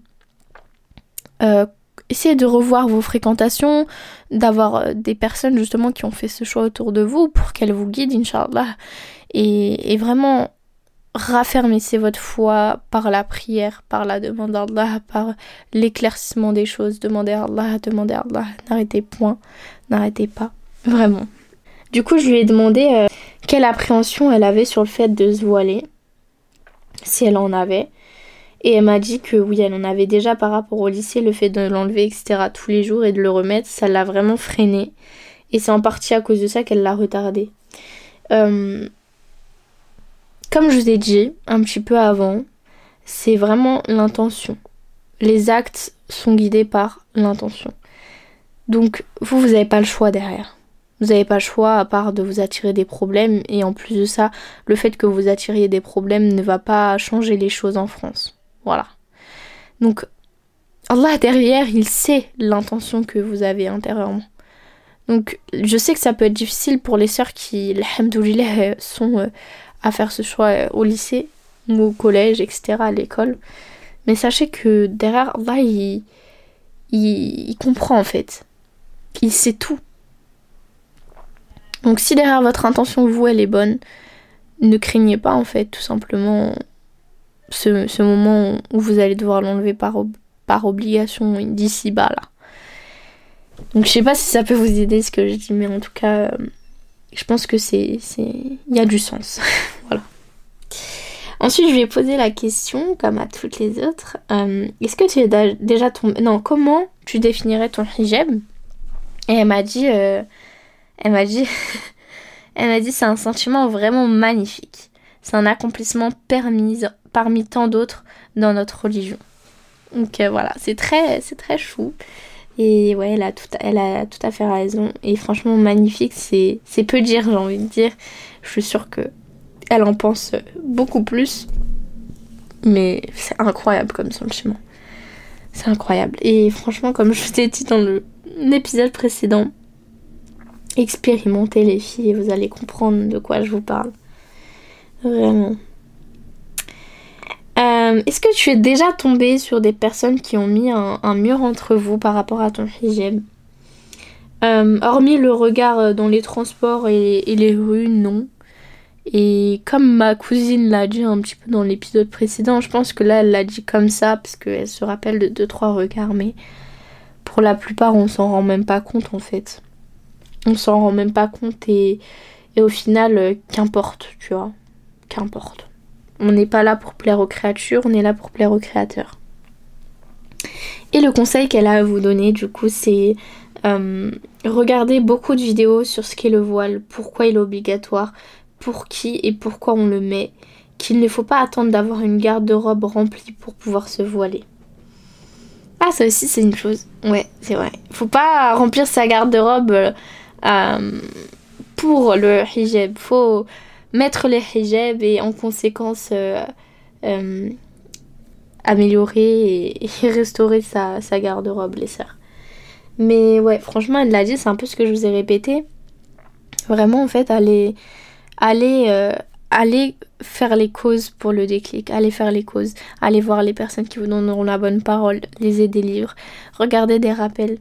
Euh, essayez de revoir vos fréquentations, d'avoir euh, des personnes justement qui ont fait ce choix autour de vous pour qu'elles vous guident, Inch'Allah. Et, et vraiment, raffermissez votre foi par la prière, par la demande d'Allah, par l'éclaircissement des choses. Demandez à Allah, demandez à Allah. N'arrêtez point, n'arrêtez pas. Vraiment. Du coup, je lui ai demandé euh, quelle appréhension elle avait sur le fait de se voiler, si elle en avait. Et elle m'a dit que oui, elle en avait déjà par rapport au lycée, le fait de l'enlever, etc., tous les jours et de le remettre, ça l'a vraiment freiné. Et c'est en partie à cause de ça qu'elle l'a retardé. Euh, comme je vous ai dit un petit peu avant, c'est vraiment l'intention. Les actes sont guidés par l'intention. Donc vous, vous n'avez pas le choix derrière. Vous n'avez pas le choix à part de vous attirer des problèmes et en plus de ça, le fait que vous attiriez des problèmes ne va pas changer les choses en France. Voilà. Donc Allah derrière, il sait l'intention que vous avez intérieurement. Donc je sais que ça peut être difficile pour les sœurs qui, alhamdoulilah, sont euh, à faire ce choix euh, au lycée ou au collège, etc., à l'école. Mais sachez que derrière Allah, il, il, comprend en fait. Il sait tout. Donc si derrière votre intention, vous, elle est bonne, ne craignez pas en fait, tout simplement, ce, ce moment où vous allez devoir l'enlever par, par obligation d'ici bas là. Donc je sais pas si ça peut vous aider ce que je dis, mais en tout cas, euh, je pense que c'est. Il y a du sens. voilà. Ensuite, je lui ai posé la question, comme à toutes les autres. Euh, est-ce que tu es déjà tombé. Non, comment tu définirais ton hijab? Et elle m'a dit. Euh, elle m'a dit. elle m'a dit c'est un sentiment vraiment magnifique. C'est un accomplissement permis parmi tant d'autres dans notre religion. Donc euh, voilà, c'est très, c'est très chou. Et ouais, elle a tout, à fait raison. Et franchement, magnifique, c'est, peu dire, j'ai envie de dire. Je suis sûre que elle en pense beaucoup plus. Mais c'est incroyable comme sentiment. C'est incroyable. Et franchement, comme je vous ai dit dans l'épisode précédent, expérimentez les filles et vous allez comprendre de quoi je vous parle. Vraiment. Euh, est-ce que tu es déjà tombé sur des personnes qui ont mis un, mur entre vous par rapport à ton hijab euh, Hormis le regard euh, dans les transports et, les rues, non. Et comme ma cousine l'a dit un petit peu dans l'épisode précédent, je pense que là elle l'a dit comme ça parce qu'elle se rappelle de deux trois regards, mais pour la plupart on s'en rend même pas compte en fait. On s'en rend même pas compte et, et au final, qu'importe, tu vois. Qu'importe. On n'est pas là pour plaire aux créatures, on est là pour plaire aux créateurs. Et le conseil qu'elle a à vous donner, du coup, c'est euh, regarder beaucoup de vidéos sur ce qu'est le voile, pourquoi il est obligatoire, pour qui et pourquoi on le met, qu'il ne faut pas attendre d'avoir une garde-robe remplie pour pouvoir se voiler. Ah, ça aussi, c'est une chose. Ouais, c'est vrai. Faut pas remplir sa garde-robe euh, pour le hijab. Faut mettre les hijabs et en conséquence euh, euh, améliorer et, restaurer sa, garde-robe, les sœurs. Mais ouais, franchement, elle l'a dit, c'est un peu ce que je vous ai répété. Vraiment, en fait, aller, euh, faire les causes pour le déclic, aller faire les causes, aller voir les personnes qui vous donneront la bonne parole, lisez des livres, regardez des rappels.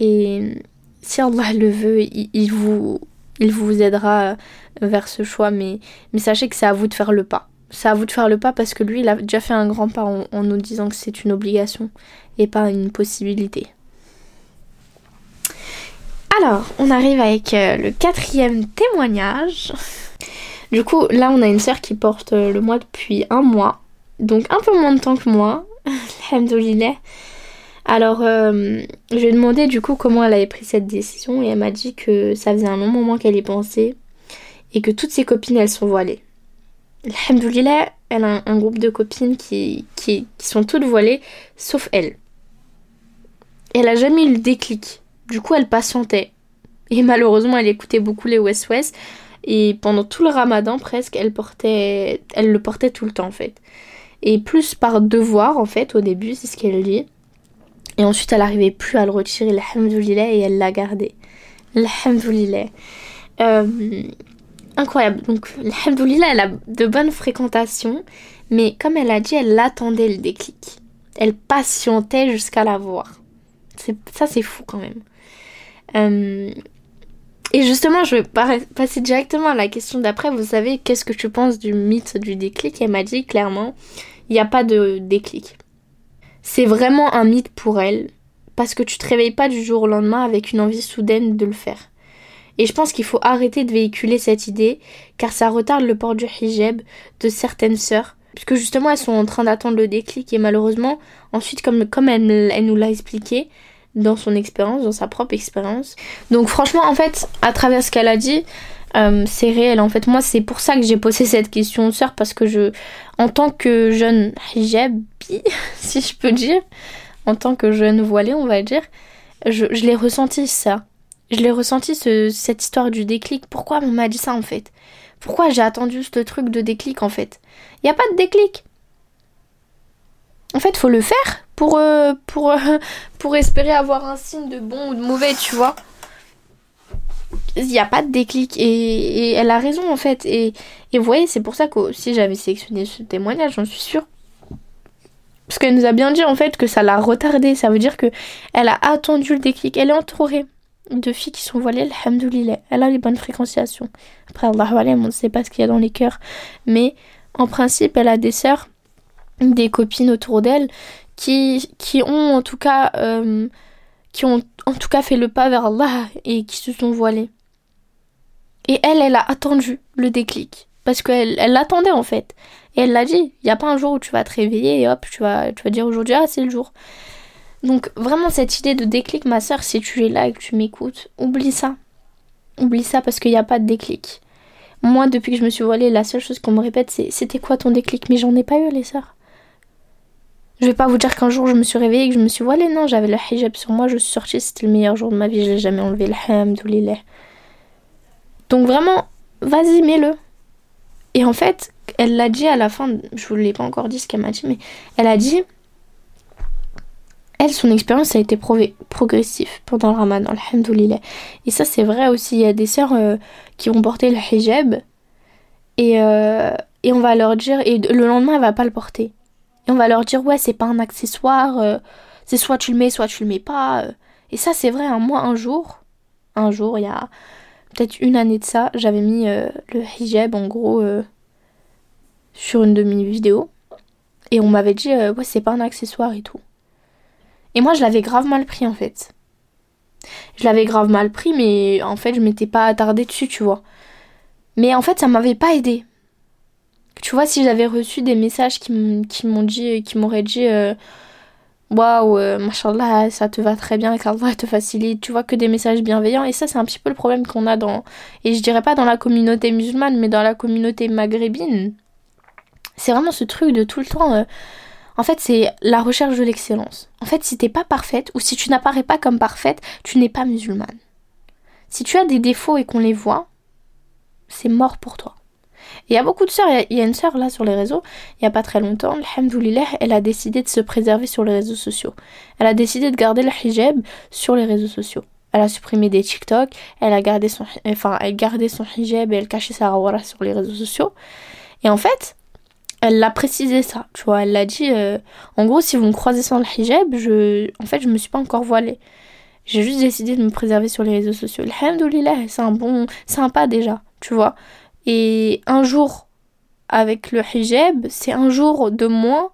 Et si Allah le veut, il vous, il vous aidera vers ce choix, mais, mais sachez que c'est à vous de faire le pas. C'est à vous de faire le pas parce que lui, il a déjà fait un grand pas en, nous disant que c'est une obligation et pas une possibilité. Alors, on arrive avec euh, le quatrième témoignage. Du coup, là, on a une sœur qui porte euh, le mois depuis un mois. Donc, un peu moins de temps que moi. Alhamdoulilah. Alors, euh, je lui ai demandé du coup comment elle avait pris cette décision et elle m'a dit que ça faisait un long moment qu'elle y pensait et que toutes ses copines elles sont voilées. Alhamdoulilah, elle a un, groupe de copines qui, qui, sont toutes voilées sauf elle. Elle a jamais eu le déclic. Du coup, elle patientait. Et malheureusement, elle écoutait beaucoup les West West. Et pendant tout le ramadan, presque, elle, portait, elle le portait tout le temps, en fait. Et plus par devoir, en fait, au début, c'est ce qu'elle dit. Et ensuite, elle n'arrivait plus à le retirer, alhamdoulilah, et elle l'a gardé. Alhamdoulilah. Euh, incroyable. Donc, alhamdoulilah, elle a de bonnes fréquentations. Mais comme elle a dit, elle attendait le déclic. Elle patientait jusqu'à l'avoir. Ça, c'est fou quand même. Euh, et justement, je vais passer directement à la question d'après. Vous savez, qu'est-ce que tu penses du mythe du déclic? Elle m'a dit clairement, il n'y a pas de déclic. C'est vraiment un mythe pour elle, parce que tu te réveilles pas du jour au lendemain avec une envie soudaine de le faire. Et je pense qu'il faut arrêter de véhiculer cette idée, car ça retarde le port du hijab de certaines sœurs, puisque justement elles sont en train d'attendre le déclic, et malheureusement, ensuite, comme, comme elle, nous l'a expliqué, dans son expérience, dans sa propre expérience. Donc franchement, en fait, à travers ce qu'elle a dit, euh, c'est réel. En fait, moi, c'est pour ça que j'ai posé cette question aux sœurs, parce que je, en tant que jeune si je peux dire, en tant que jeune voilée, on va dire, je, l'ai ressenti ça. Je l'ai ressenti ce, cette histoire du déclic. Pourquoi on m'a dit ça en fait? Pourquoi j'ai attendu ce truc de déclic en fait? Il n'y a pas de déclic. En fait, faut le faire pour, euh, pour, pour espérer avoir un signe de bon ou de mauvais, tu vois. Il n'y a pas de déclic et, elle a raison en fait. Et, et vous voyez, c'est pour ça que si j'avais sélectionné ce témoignage, j'en suis sûre. Parce qu'elle nous a bien dit en fait que ça l'a retardé. Ça veut dire que elle a attendu le déclic. Elle est entourée de filles qui sont voilées, alhamdoulilah. Elle a les bonnes fréquentations. Après, Allah on ne sait pas ce qu'il y a dans les cœurs. Mais en principe, elle a des sœurs, des copines autour d'elle qui, qui ont en tout cas euh, qui ont en tout cas fait le pas vers Allah et qui se sont voilées. Et elle, elle a attendu le déclic. Parce qu'elle elle l'attendait en fait. Et elle l'a dit, il n'y a pas un jour où tu vas te réveiller et hop, tu vas, tu vas dire aujourd'hui, ah c'est le jour. Donc vraiment cette idée de déclic, ma soeur, si tu es là et que tu m'écoutes, oublie ça. Oublie ça parce qu'il n'y a pas de déclic. Moi, depuis que je me suis voilée, la seule chose qu'on me répète, c'est c'était quoi ton déclic? Mais j'en ai pas eu, les sœurs. Je vais pas vous dire qu'un jour je me suis réveillée et que je me suis voilée. Non, j'avais le hijab sur moi, je suis sortie, c'était le meilleur jour de ma vie, je l'ai jamais enlevé, alhamdoulilah. Donc vraiment, vas-y, mets-le. Et en fait, elle l'a dit à la fin, je vous l'ai pas encore dit ce qu'elle m'a dit, mais elle a dit, elle, son expérience a été progressive pendant le ramadan, alhamdoulilah. Et ça, c'est vrai aussi, il y a des sœurs euh, qui vont porter le hijab et, euh, et on va leur dire, et le lendemain, elle va pas le porter. Et on va leur dire, ouais, c'est pas un accessoire, euh, c'est soit tu le mets, soit tu le mets pas. Et ça, c'est vrai, hein. moi, un jour, un jour, il y a peut-être une année de ça, j'avais mis euh, le hijab, en gros, sur une de mes vidéos. Et on m'avait dit, ouais, c'est pas un accessoire et tout. Et moi, je l'avais grave mal pris, en fait. Je l'avais grave mal pris, mais en fait, je m'étais pas attardée dessus, tu vois. Mais en fait, ça m'avait pas aidé. Tu vois, si j'avais reçu des messages qui m'ont dit, qui m'auraient dit euh, Waouh, euh, machallah, ça te va très bien, qu'Allah te facilite, tu vois, que des messages bienveillants. Et ça, c'est un petit peu le problème qu'on a dans. Et je dirais pas dans la communauté musulmane, mais dans la communauté maghrébine. C'est vraiment ce truc de tout le temps. Euh, en fait, c'est la recherche de l'excellence. En fait, si t'es pas parfaite, ou si tu n'apparais pas comme parfaite, tu n'es pas musulmane. Si tu as des défauts et qu'on les voit, c'est mort pour toi. Il y a beaucoup de sœurs, il y, a une sœur là sur les réseaux, il n'y a pas très longtemps, alhamdoulilah, elle a décidé de se préserver sur les réseaux sociaux. Elle a décidé de garder le hijab sur les réseaux sociaux. Elle a supprimé des TikTok, elle a gardé son, enfin, elle gardait son hijab et elle cachait sa rawara sur les réseaux sociaux. Et en fait, elle l'a précisé ça, tu vois, elle l'a dit, euh, en gros, si vous me croisez sans le hijab, je, en fait, je me suis pas encore voilée. J'ai juste décidé de me préserver sur les réseaux sociaux. Alhamdoulilah, c'est un bon, sympa déjà, tu vois. Et un jour avec le hijab, c'est un jour de moins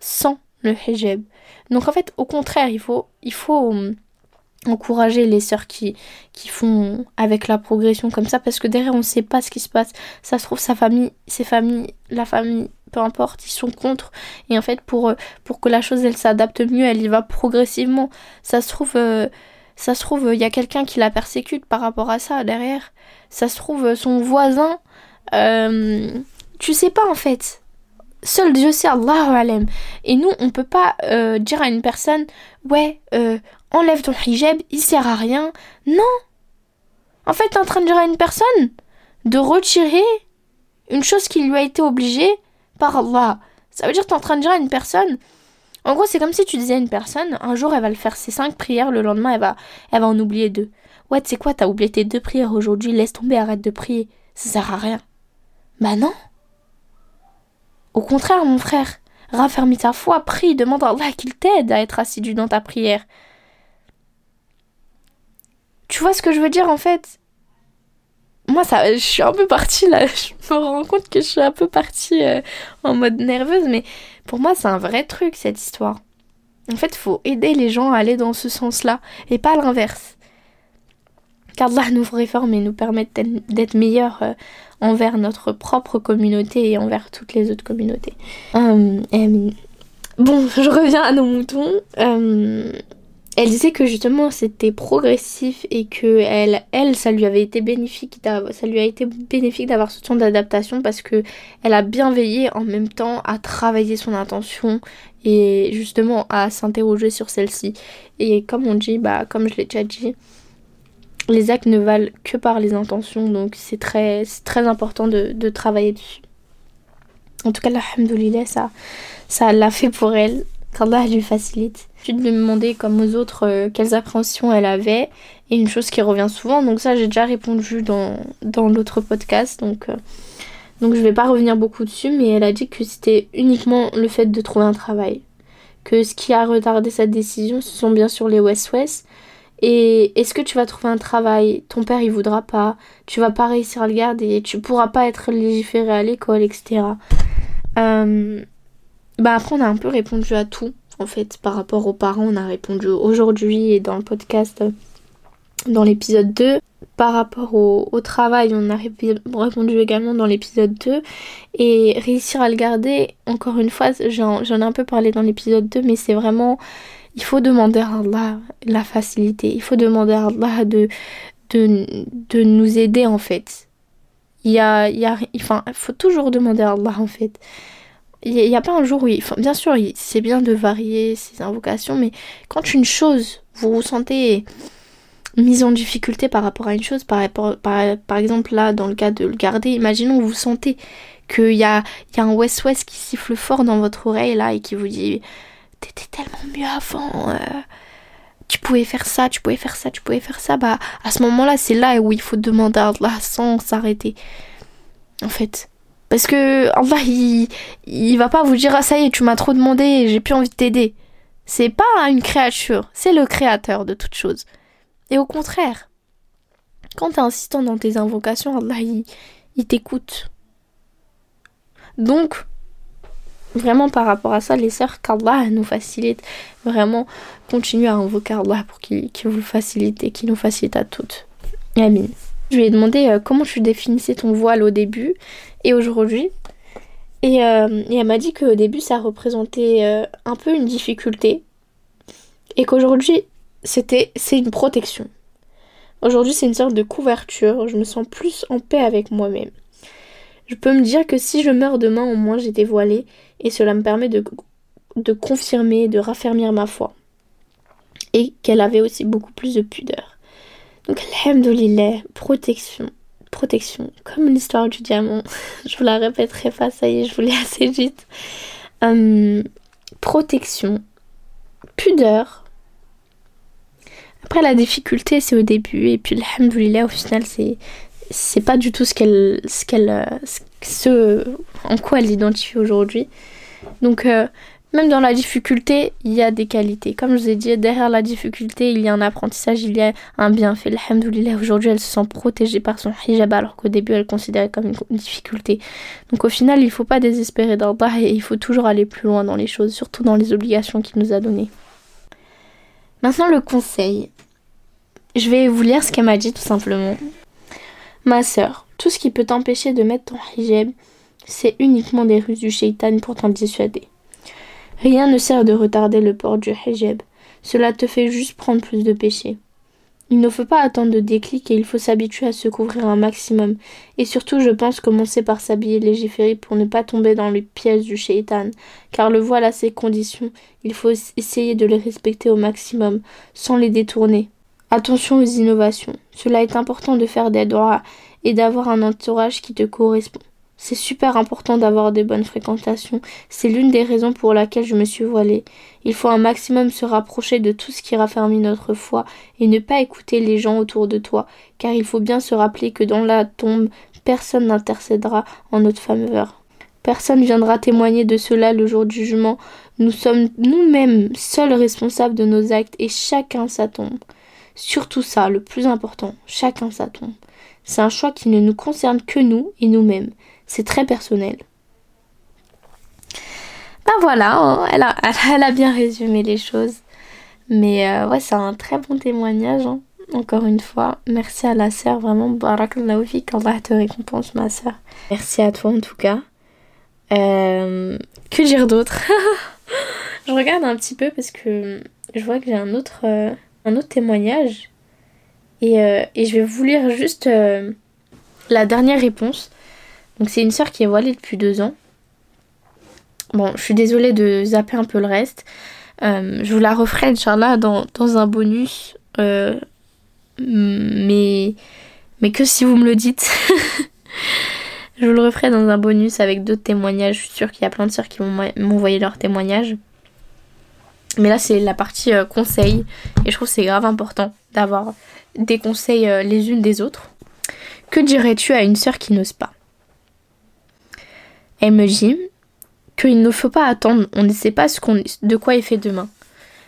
sans le hijab. Donc en fait, au contraire, il faut, il faut hum, encourager les sœurs qui, qui font avec la progression comme ça parce que derrière on ne sait pas ce qui se passe. Ça se trouve sa famille, ses familles, la famille peu importe, ils sont contre. Et en fait, pour, pour que la chose elle s'adapte mieux, elle y va progressivement. Ça se trouve, ça se trouve, il y a quelqu'un qui la persécute par rapport à ça derrière. Ça se trouve, son voisin, tu sais pas en fait. Seul Dieu sait, Allahu alam. Et nous, on peut pas euh, dire à une personne, ouais, euh, enlève ton hijab, il sert à rien. Non. En fait, t'es en train de dire à une personne de retirer une chose qui lui a été obligée par Allah. Ça veut dire que t'es en train de dire à une personne. En gros, c'est comme si tu disais à une personne, un jour elle va le faire ses cinq prières, le lendemain elle va, elle va en oublier deux. Ouais, tu sais quoi, t'as oublié tes deux prières aujourd'hui, laisse tomber, arrête de prier. Ça sert à rien. Bah non. Au contraire, mon frère, raffermis ta foi, prie, demande à Allah qu'il t'aide à être assidu dans ta prière. Tu vois ce que je veux dire en fait? Moi, ça, je suis un peu partie là, je me rends compte que je suis un peu partie euh, en mode nerveuse, mais pour moi, c'est un vrai truc cette histoire. En fait, faut aider les gens à aller dans ce sens-là et pas l'inverse qu'Allah nous réforme et nous permette d'être meilleurs euh, envers notre propre communauté et envers toutes les autres communautés. Euh, bon, je reviens à nos moutons. Elle disait que justement c'était progressif et que elle, elle, ça lui avait été bénéfique, a été bénéfique d'avoir ce temps d'adaptation parce que elle a bien veillé en même temps à travailler son intention et justement à s'interroger sur celle-ci. Et comme on dit, bah comme je l'ai déjà dit, les actes ne valent que par les intentions, donc c'est très, très important de, travailler dessus. En tout cas, alhamdoulilah, ça, ça l'a fait pour elle, qu'Allah lui facilite. Je lui demander, comme aux autres, euh, quelles appréhensions elle avait, et une chose qui revient souvent, donc ça j'ai déjà répondu dans, dans l'autre podcast, donc, euh, donc je vais pas revenir beaucoup dessus, mais elle a dit que c'était uniquement le fait de trouver un travail. Que ce qui a retardé sa décision, ce sont bien sûr les West-West, et est-ce que tu vas trouver un travail? Ton père il voudra pas. Tu vas pas réussir à le garder. Tu pourras pas être légiféré à l'école, etc. Euh, bah après on a un peu répondu à tout en fait par rapport aux parents. On a répondu aujourd'hui et dans le podcast dans l'épisode 2. Par rapport au, au, travail, on a répondu également dans l'épisode 2. Et réussir à le garder, encore une fois, j'en ai un peu parlé dans l'épisode 2, mais c'est vraiment il faut demander à Allah la facilité. Il faut demander à Allah de, de, nous aider en fait. Il y a, il y a, enfin, il faut toujours demander à Allah en fait. Il n'y a, pas un jour où, bien sûr, c'est bien de varier ses invocations, mais quand une chose, vous vous sentez mise en difficulté par rapport à une chose, par, exemple là, dans le cas de le garder, imaginons vous sentez qu'il y a, y a un West-West qui siffle fort dans votre oreille là et qui vous dit t'étais tellement mieux avant. Euh. tu pouvais faire ça, tu pouvais faire ça, tu pouvais faire ça. Bah, à ce moment-là, c'est là où il faut demander à sans s'arrêter. En fait. Parce que Allah, il, va pas vous dire Ah, ça y est, tu m'as trop demandé, j'ai plus envie de t'aider. C'est pas une créature, c'est le créateur de toute chose. Et au contraire, quand t'es insistant dans tes invocations, Allah, il, il t'écoute. Donc, Vraiment par rapport à ça, les sœurs, qu'Allah nous facilite. Vraiment, continuez à invoquer Allah pour qu'il vous facilite et qu'il nous facilite à toutes. Amin. Je lui ai demandé euh, comment tu définissais ton voile au début? Et aujourd'hui. Et, euh, elle m'a dit qu'au début ça représentait euh, un peu une difficulté et qu'aujourd'hui c'était c'est une protection. Aujourd'hui c'est une sorte de couverture, je me sens plus en paix avec moi-même. Je peux me dire que si je meurs demain, au moins j'ai dévoilé et cela me permet de, de confirmer, de raffermir ma foi. Et qu'elle avait aussi beaucoup plus de pudeur. Donc, alhamdoulilah, protection. Protection, comme l'histoire du diamant. je vous la répéterai pas, ça y est, je vous l'ai assez vite. Hum, protection, pudeur. Après, la difficulté, c'est au début, et puis, alhamdoulilah, au final, c'est c'est pas du tout ce qu'elle ce qu'elle ce en quoi elle s'identifie aujourd'hui donc euh, même dans la difficulté il y a des qualités. Comme je vous ai dit derrière la difficulté il y a un apprentissage il y a un bienfait. Alhamdoulilah aujourd'hui elle se sent protégée par son hijab alors qu'au début elle considérait comme une difficulté. Donc au final il faut pas désespérer d'Allah et il faut toujours aller plus loin dans les choses surtout dans les obligations qu'il nous a données. Maintenant le conseil. Je vais vous lire ce qu'elle m'a dit tout simplement. Ma sœur, tout ce qui peut t'empêcher de mettre ton hijab, c'est uniquement des ruses du shaitan pour t'en dissuader. Rien ne sert de retarder le port du hijab. Cela te fait juste prendre plus de péché. Il ne faut pas attendre de déclic et il faut s'habituer à se couvrir un maximum. Et surtout, je pense commencer par s'habiller légiférer pour ne pas tomber dans les pièges du shaitan. Car le voile a ses conditions. Il faut essayer de les respecter au maximum, sans les détourner. Attention aux innovations. Cela est important de faire des droits et d'avoir un entourage qui te correspond. C'est super important d'avoir des bonnes fréquentations. C'est l'une des raisons pour laquelle je me suis voilée. Il faut un maximum se rapprocher de tout ce qui raffermit notre foi et ne pas écouter les gens autour de toi, car il faut bien se rappeler que dans la tombe, personne n'intercédera en notre faveur. Personne viendra témoigner de cela le jour du jugement. Nous sommes nous-mêmes seuls responsables de nos actes et chacun sa tombe. Surtout ça, le plus important, chacun sa tombe. C'est un choix qui ne nous concerne que nous et nous-mêmes. C'est très personnel. Ben voilà, hein, elle, a, elle, a, bien résumé les choses. Mais euh, ouais, c'est un très bon témoignage. Hein. Encore une fois, merci à la sœur, vraiment, barakallahu fik, Allah te récompense ma sœur. Merci à toi en tout cas. Euh, que dire d'autre Je regarde un petit peu parce que je vois que j'ai un autre, euh, un autre témoignage. Et, et, je vais vous lire juste la dernière réponse. Donc c'est une sœur qui est voilée depuis deux ans. Bon, je suis désolée de zapper un peu le reste. Euh, je vous la referai, Inch'Allah, dans, dans un bonus. Euh, mais, mais que si vous me le dites. je vous le referai dans un bonus avec d'autres témoignages. Je suis sûre qu'il y a plein de sœurs qui vont m'envoyer leurs témoignages. Mais là, c'est la partie euh, conseil. Et je trouve que c'est grave important d'avoir des conseils les unes des autres. Que dirais-tu à une sœur qui n'ose pas? Elle me dit qu'il ne faut pas attendre, on ne sait pas ce qu'on, de quoi il fait demain.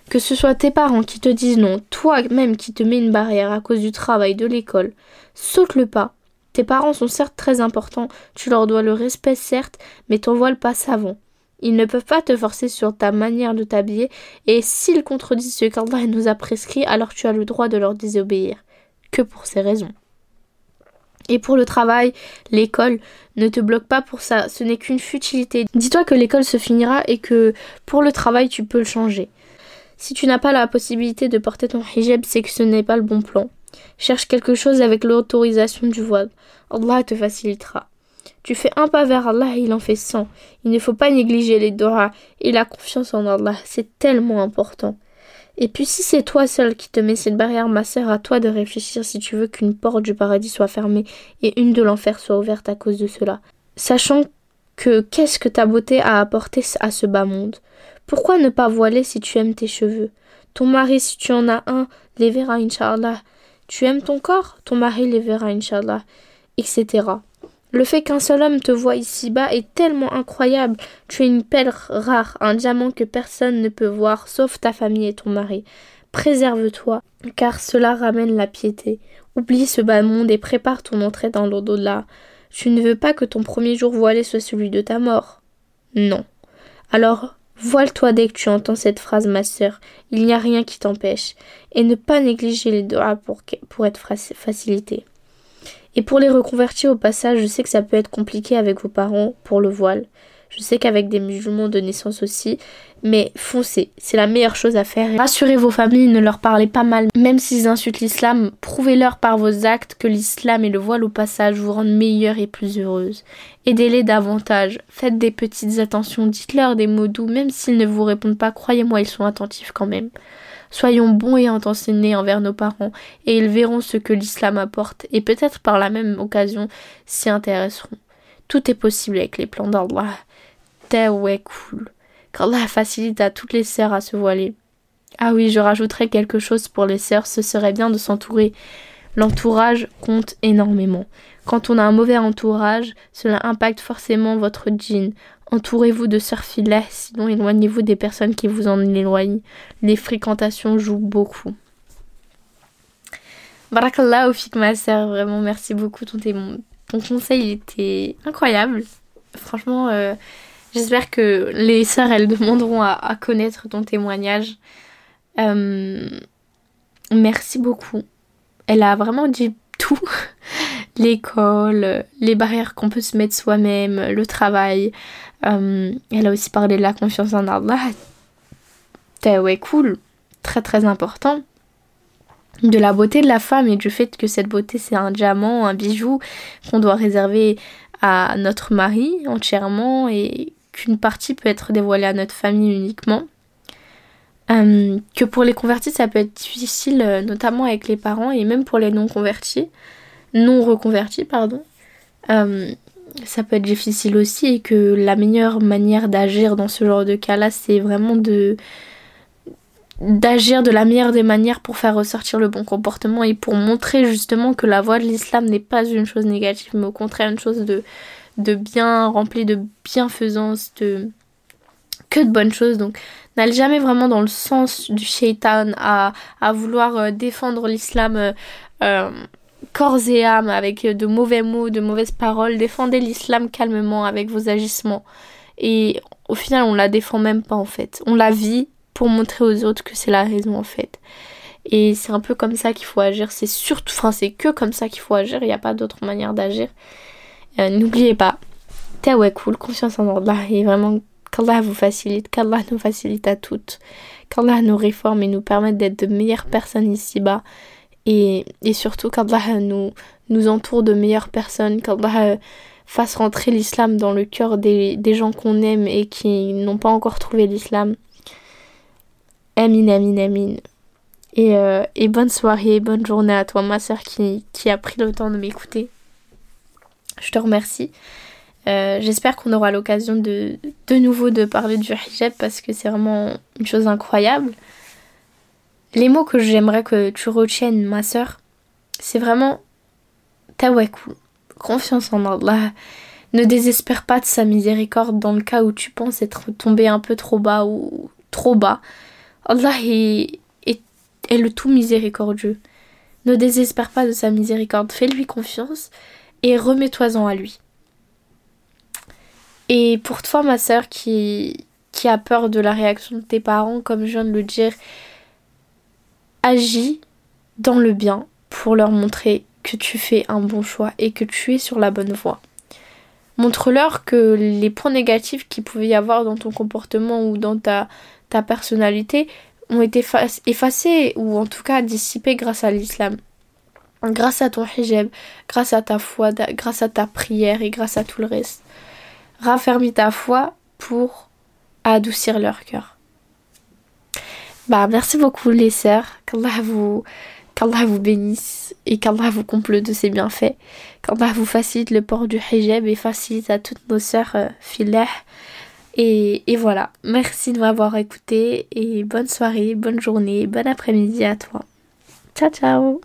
Que ce soit tes parents qui te disent non, toi-même qui te mets une barrière à cause du travail, de l'école, saute le pas. Tes parents sont certes très importants, tu leur dois le respect certes, mais ton voile pas savant. Ils ne peuvent pas te forcer sur ta manière de t'habiller, et s'ils contredisent ce qu'Allah nous a prescrit, alors tu as le droit de leur désobéir. Que pour ces raisons. Et pour le travail, l'école, ne te bloque pas pour ça, ce n'est qu'une futilité. Dis-toi que l'école se finira et que pour le travail, tu peux le changer. Si tu n'as pas la possibilité de porter ton hijab, c'est que ce n'est pas le bon plan. Cherche quelque chose avec l'autorisation du voile. Allah te facilitera. Tu fais un pas vers Allah et il en fait cent. Il ne faut pas négliger les doigts et la confiance en Allah. C'est tellement important. Et puis si c'est toi seul qui te mets cette barrière, ma sœur, à toi de réfléchir si tu veux qu'une porte du paradis soit fermée et une de l'enfer soit ouverte à cause de cela. Sachant que qu'est-ce que ta beauté a apporté à ce bas monde? Pourquoi ne pas voiler si tu aimes tes cheveux? Ton mari, si tu en as un, les verra, Inch'Allah. Tu aimes ton corps? Ton mari les verra, Inch'Allah. Etc. Le fait qu'un seul homme te voie ici-bas est tellement incroyable. Tu es une perle rare, un diamant que personne ne peut voir, sauf ta famille et ton mari. Préserve-toi, car cela ramène la piété. Oublie ce bas monde et prépare ton entrée dans l'au-delà. Tu ne veux pas que ton premier jour voilé soit celui de ta mort. Non. Alors, voile-toi dès que tu entends cette phrase, ma sœur. Il n'y a rien qui t'empêche. Et ne pas négliger les doigts pour, pour être facilité. Et pour les reconvertir au passage, je sais que ça peut être compliqué avec vos parents pour le voile. Je sais qu'avec des musulmans de naissance aussi, mais foncez, c'est la meilleure chose à faire. Rassurez vos familles, ne leur parlez pas mal, même s'ils insultent l'islam, prouvez-leur par vos actes que l'islam et le voile au passage vous rendent meilleure et plus heureuse. Aidez-les davantage, faites des petites attentions, dites-leur des mots doux, même s'ils ne vous répondent pas, croyez-moi, ils sont attentifs quand même. Soyons bons et intentionnés envers nos parents, et ils verront ce que l'islam apporte, et peut-être par la même occasion s'y intéresseront. Tout est possible avec les plans d'Allah. Cool. Qu'Allah facilite à toutes les sœurs à se voiler. Ah oui, je rajouterais quelque chose pour les sœurs, ce serait bien de s'entourer. L'entourage compte énormément. Quand on a un mauvais entourage, cela impacte forcément votre djinn. Entourez-vous de sœurs filets, sinon éloignez-vous des personnes qui vous en éloignent. Les fréquentations jouent beaucoup. Barakallah fik ma sœur, vraiment merci beaucoup. Ton, conseil était incroyable. Franchement, euh, j'espère que les sœurs, elles demanderont à, connaître ton témoignage. Euh, merci beaucoup. Elle a vraiment dit tout. l'école, les barrières qu'on peut se mettre soi-même, le travail. Euh, elle a aussi parlé de la confiance en Allah. Ouais, cool, très très important. De la beauté de la femme et du fait que cette beauté c'est un diamant, un bijou qu'on doit réserver à notre mari entièrement et qu'une partie peut être dévoilée à notre famille uniquement. Euh, que pour les convertis, ça peut être difficile, euh, notamment avec les parents et même pour les non convertis, non reconvertis, pardon. Ça peut être difficile aussi et que la meilleure manière d'agir dans ce genre de cas-là, c'est vraiment de d'agir de la meilleure des manières pour faire ressortir le bon comportement et pour montrer justement que la voie de l'islam n'est pas une chose négative, mais au contraire une chose de, de bien remplie de bienfaisance, de que de bonnes choses. Donc n'allez jamais vraiment dans le sens du shaitan à, à vouloir euh, défendre l'islam euh, euh, corps et âme avec de mauvais mots, de mauvaises paroles. Défendez l'islam calmement avec vos agissements. Et au final, on la défend même pas en fait. On la vit pour montrer aux autres que c'est la raison en fait. Et c'est un peu comme ça qu'il faut agir. C'est surtout, enfin, c'est que comme ça qu'il faut agir. Il n'y a pas d'autre manière d'agir. N'oubliez pas, cool, confiance en Allah et vraiment qu'Allah vous facilite, qu'Allah nous facilite à toutes, qu'Allah nous réforme et nous permette d'être de meilleures personnes ici-bas et, surtout qu'Allah nous, nous entoure de meilleures personnes, qu'Allah euh, fasse rentrer l'islam dans le cœur des, des gens qu'on aime et qui n'ont pas encore trouvé l'islam. Amin, amin, amin. Et, euh, et bonne soirée, bonne journée à toi, ma soeur qui, qui a pris le temps de m'écouter. Je te remercie. Euh, j'espère qu'on aura l'occasion de, de nouveau de parler du hijab parce que c'est vraiment une chose incroyable. Les mots que j'aimerais que tu retiennes, ma soeur, c'est vraiment tawakkul, confiance en Allah. Ne désespère pas de sa miséricorde dans le cas où tu penses être tombé un peu trop bas ou trop bas. Allah est, est, le tout miséricordieux. Ne désespère pas de sa miséricorde, fais-lui confiance et remets-toi-en à lui. Et pour toi, ma soeur, qui, qui a peur de la réaction de tes parents, comme je viens de le dire, agis dans le bien pour leur montrer que tu fais un bon choix et que tu es sur la bonne voie. Montre-leur que les points négatifs qu'il pouvait y avoir dans ton comportement ou dans ta, personnalité ont été effacés ou en tout cas dissipés grâce à l'islam. Grâce à ton hijab, grâce à ta foi, grâce à ta prière et grâce à tout le reste raffermis ta foi pour adoucir leur cœur. Bah, merci beaucoup les sœurs. Qu'Allah vous, vous bénisse et qu'Allah vous comble de ses bienfaits. Qu'Allah vous facilite le port du hijab et facilite à toutes nos sœurs euh. Et, et voilà. Merci de m'avoir écouté et bonne soirée, bonne journée, bon après-midi à toi. Ciao ciao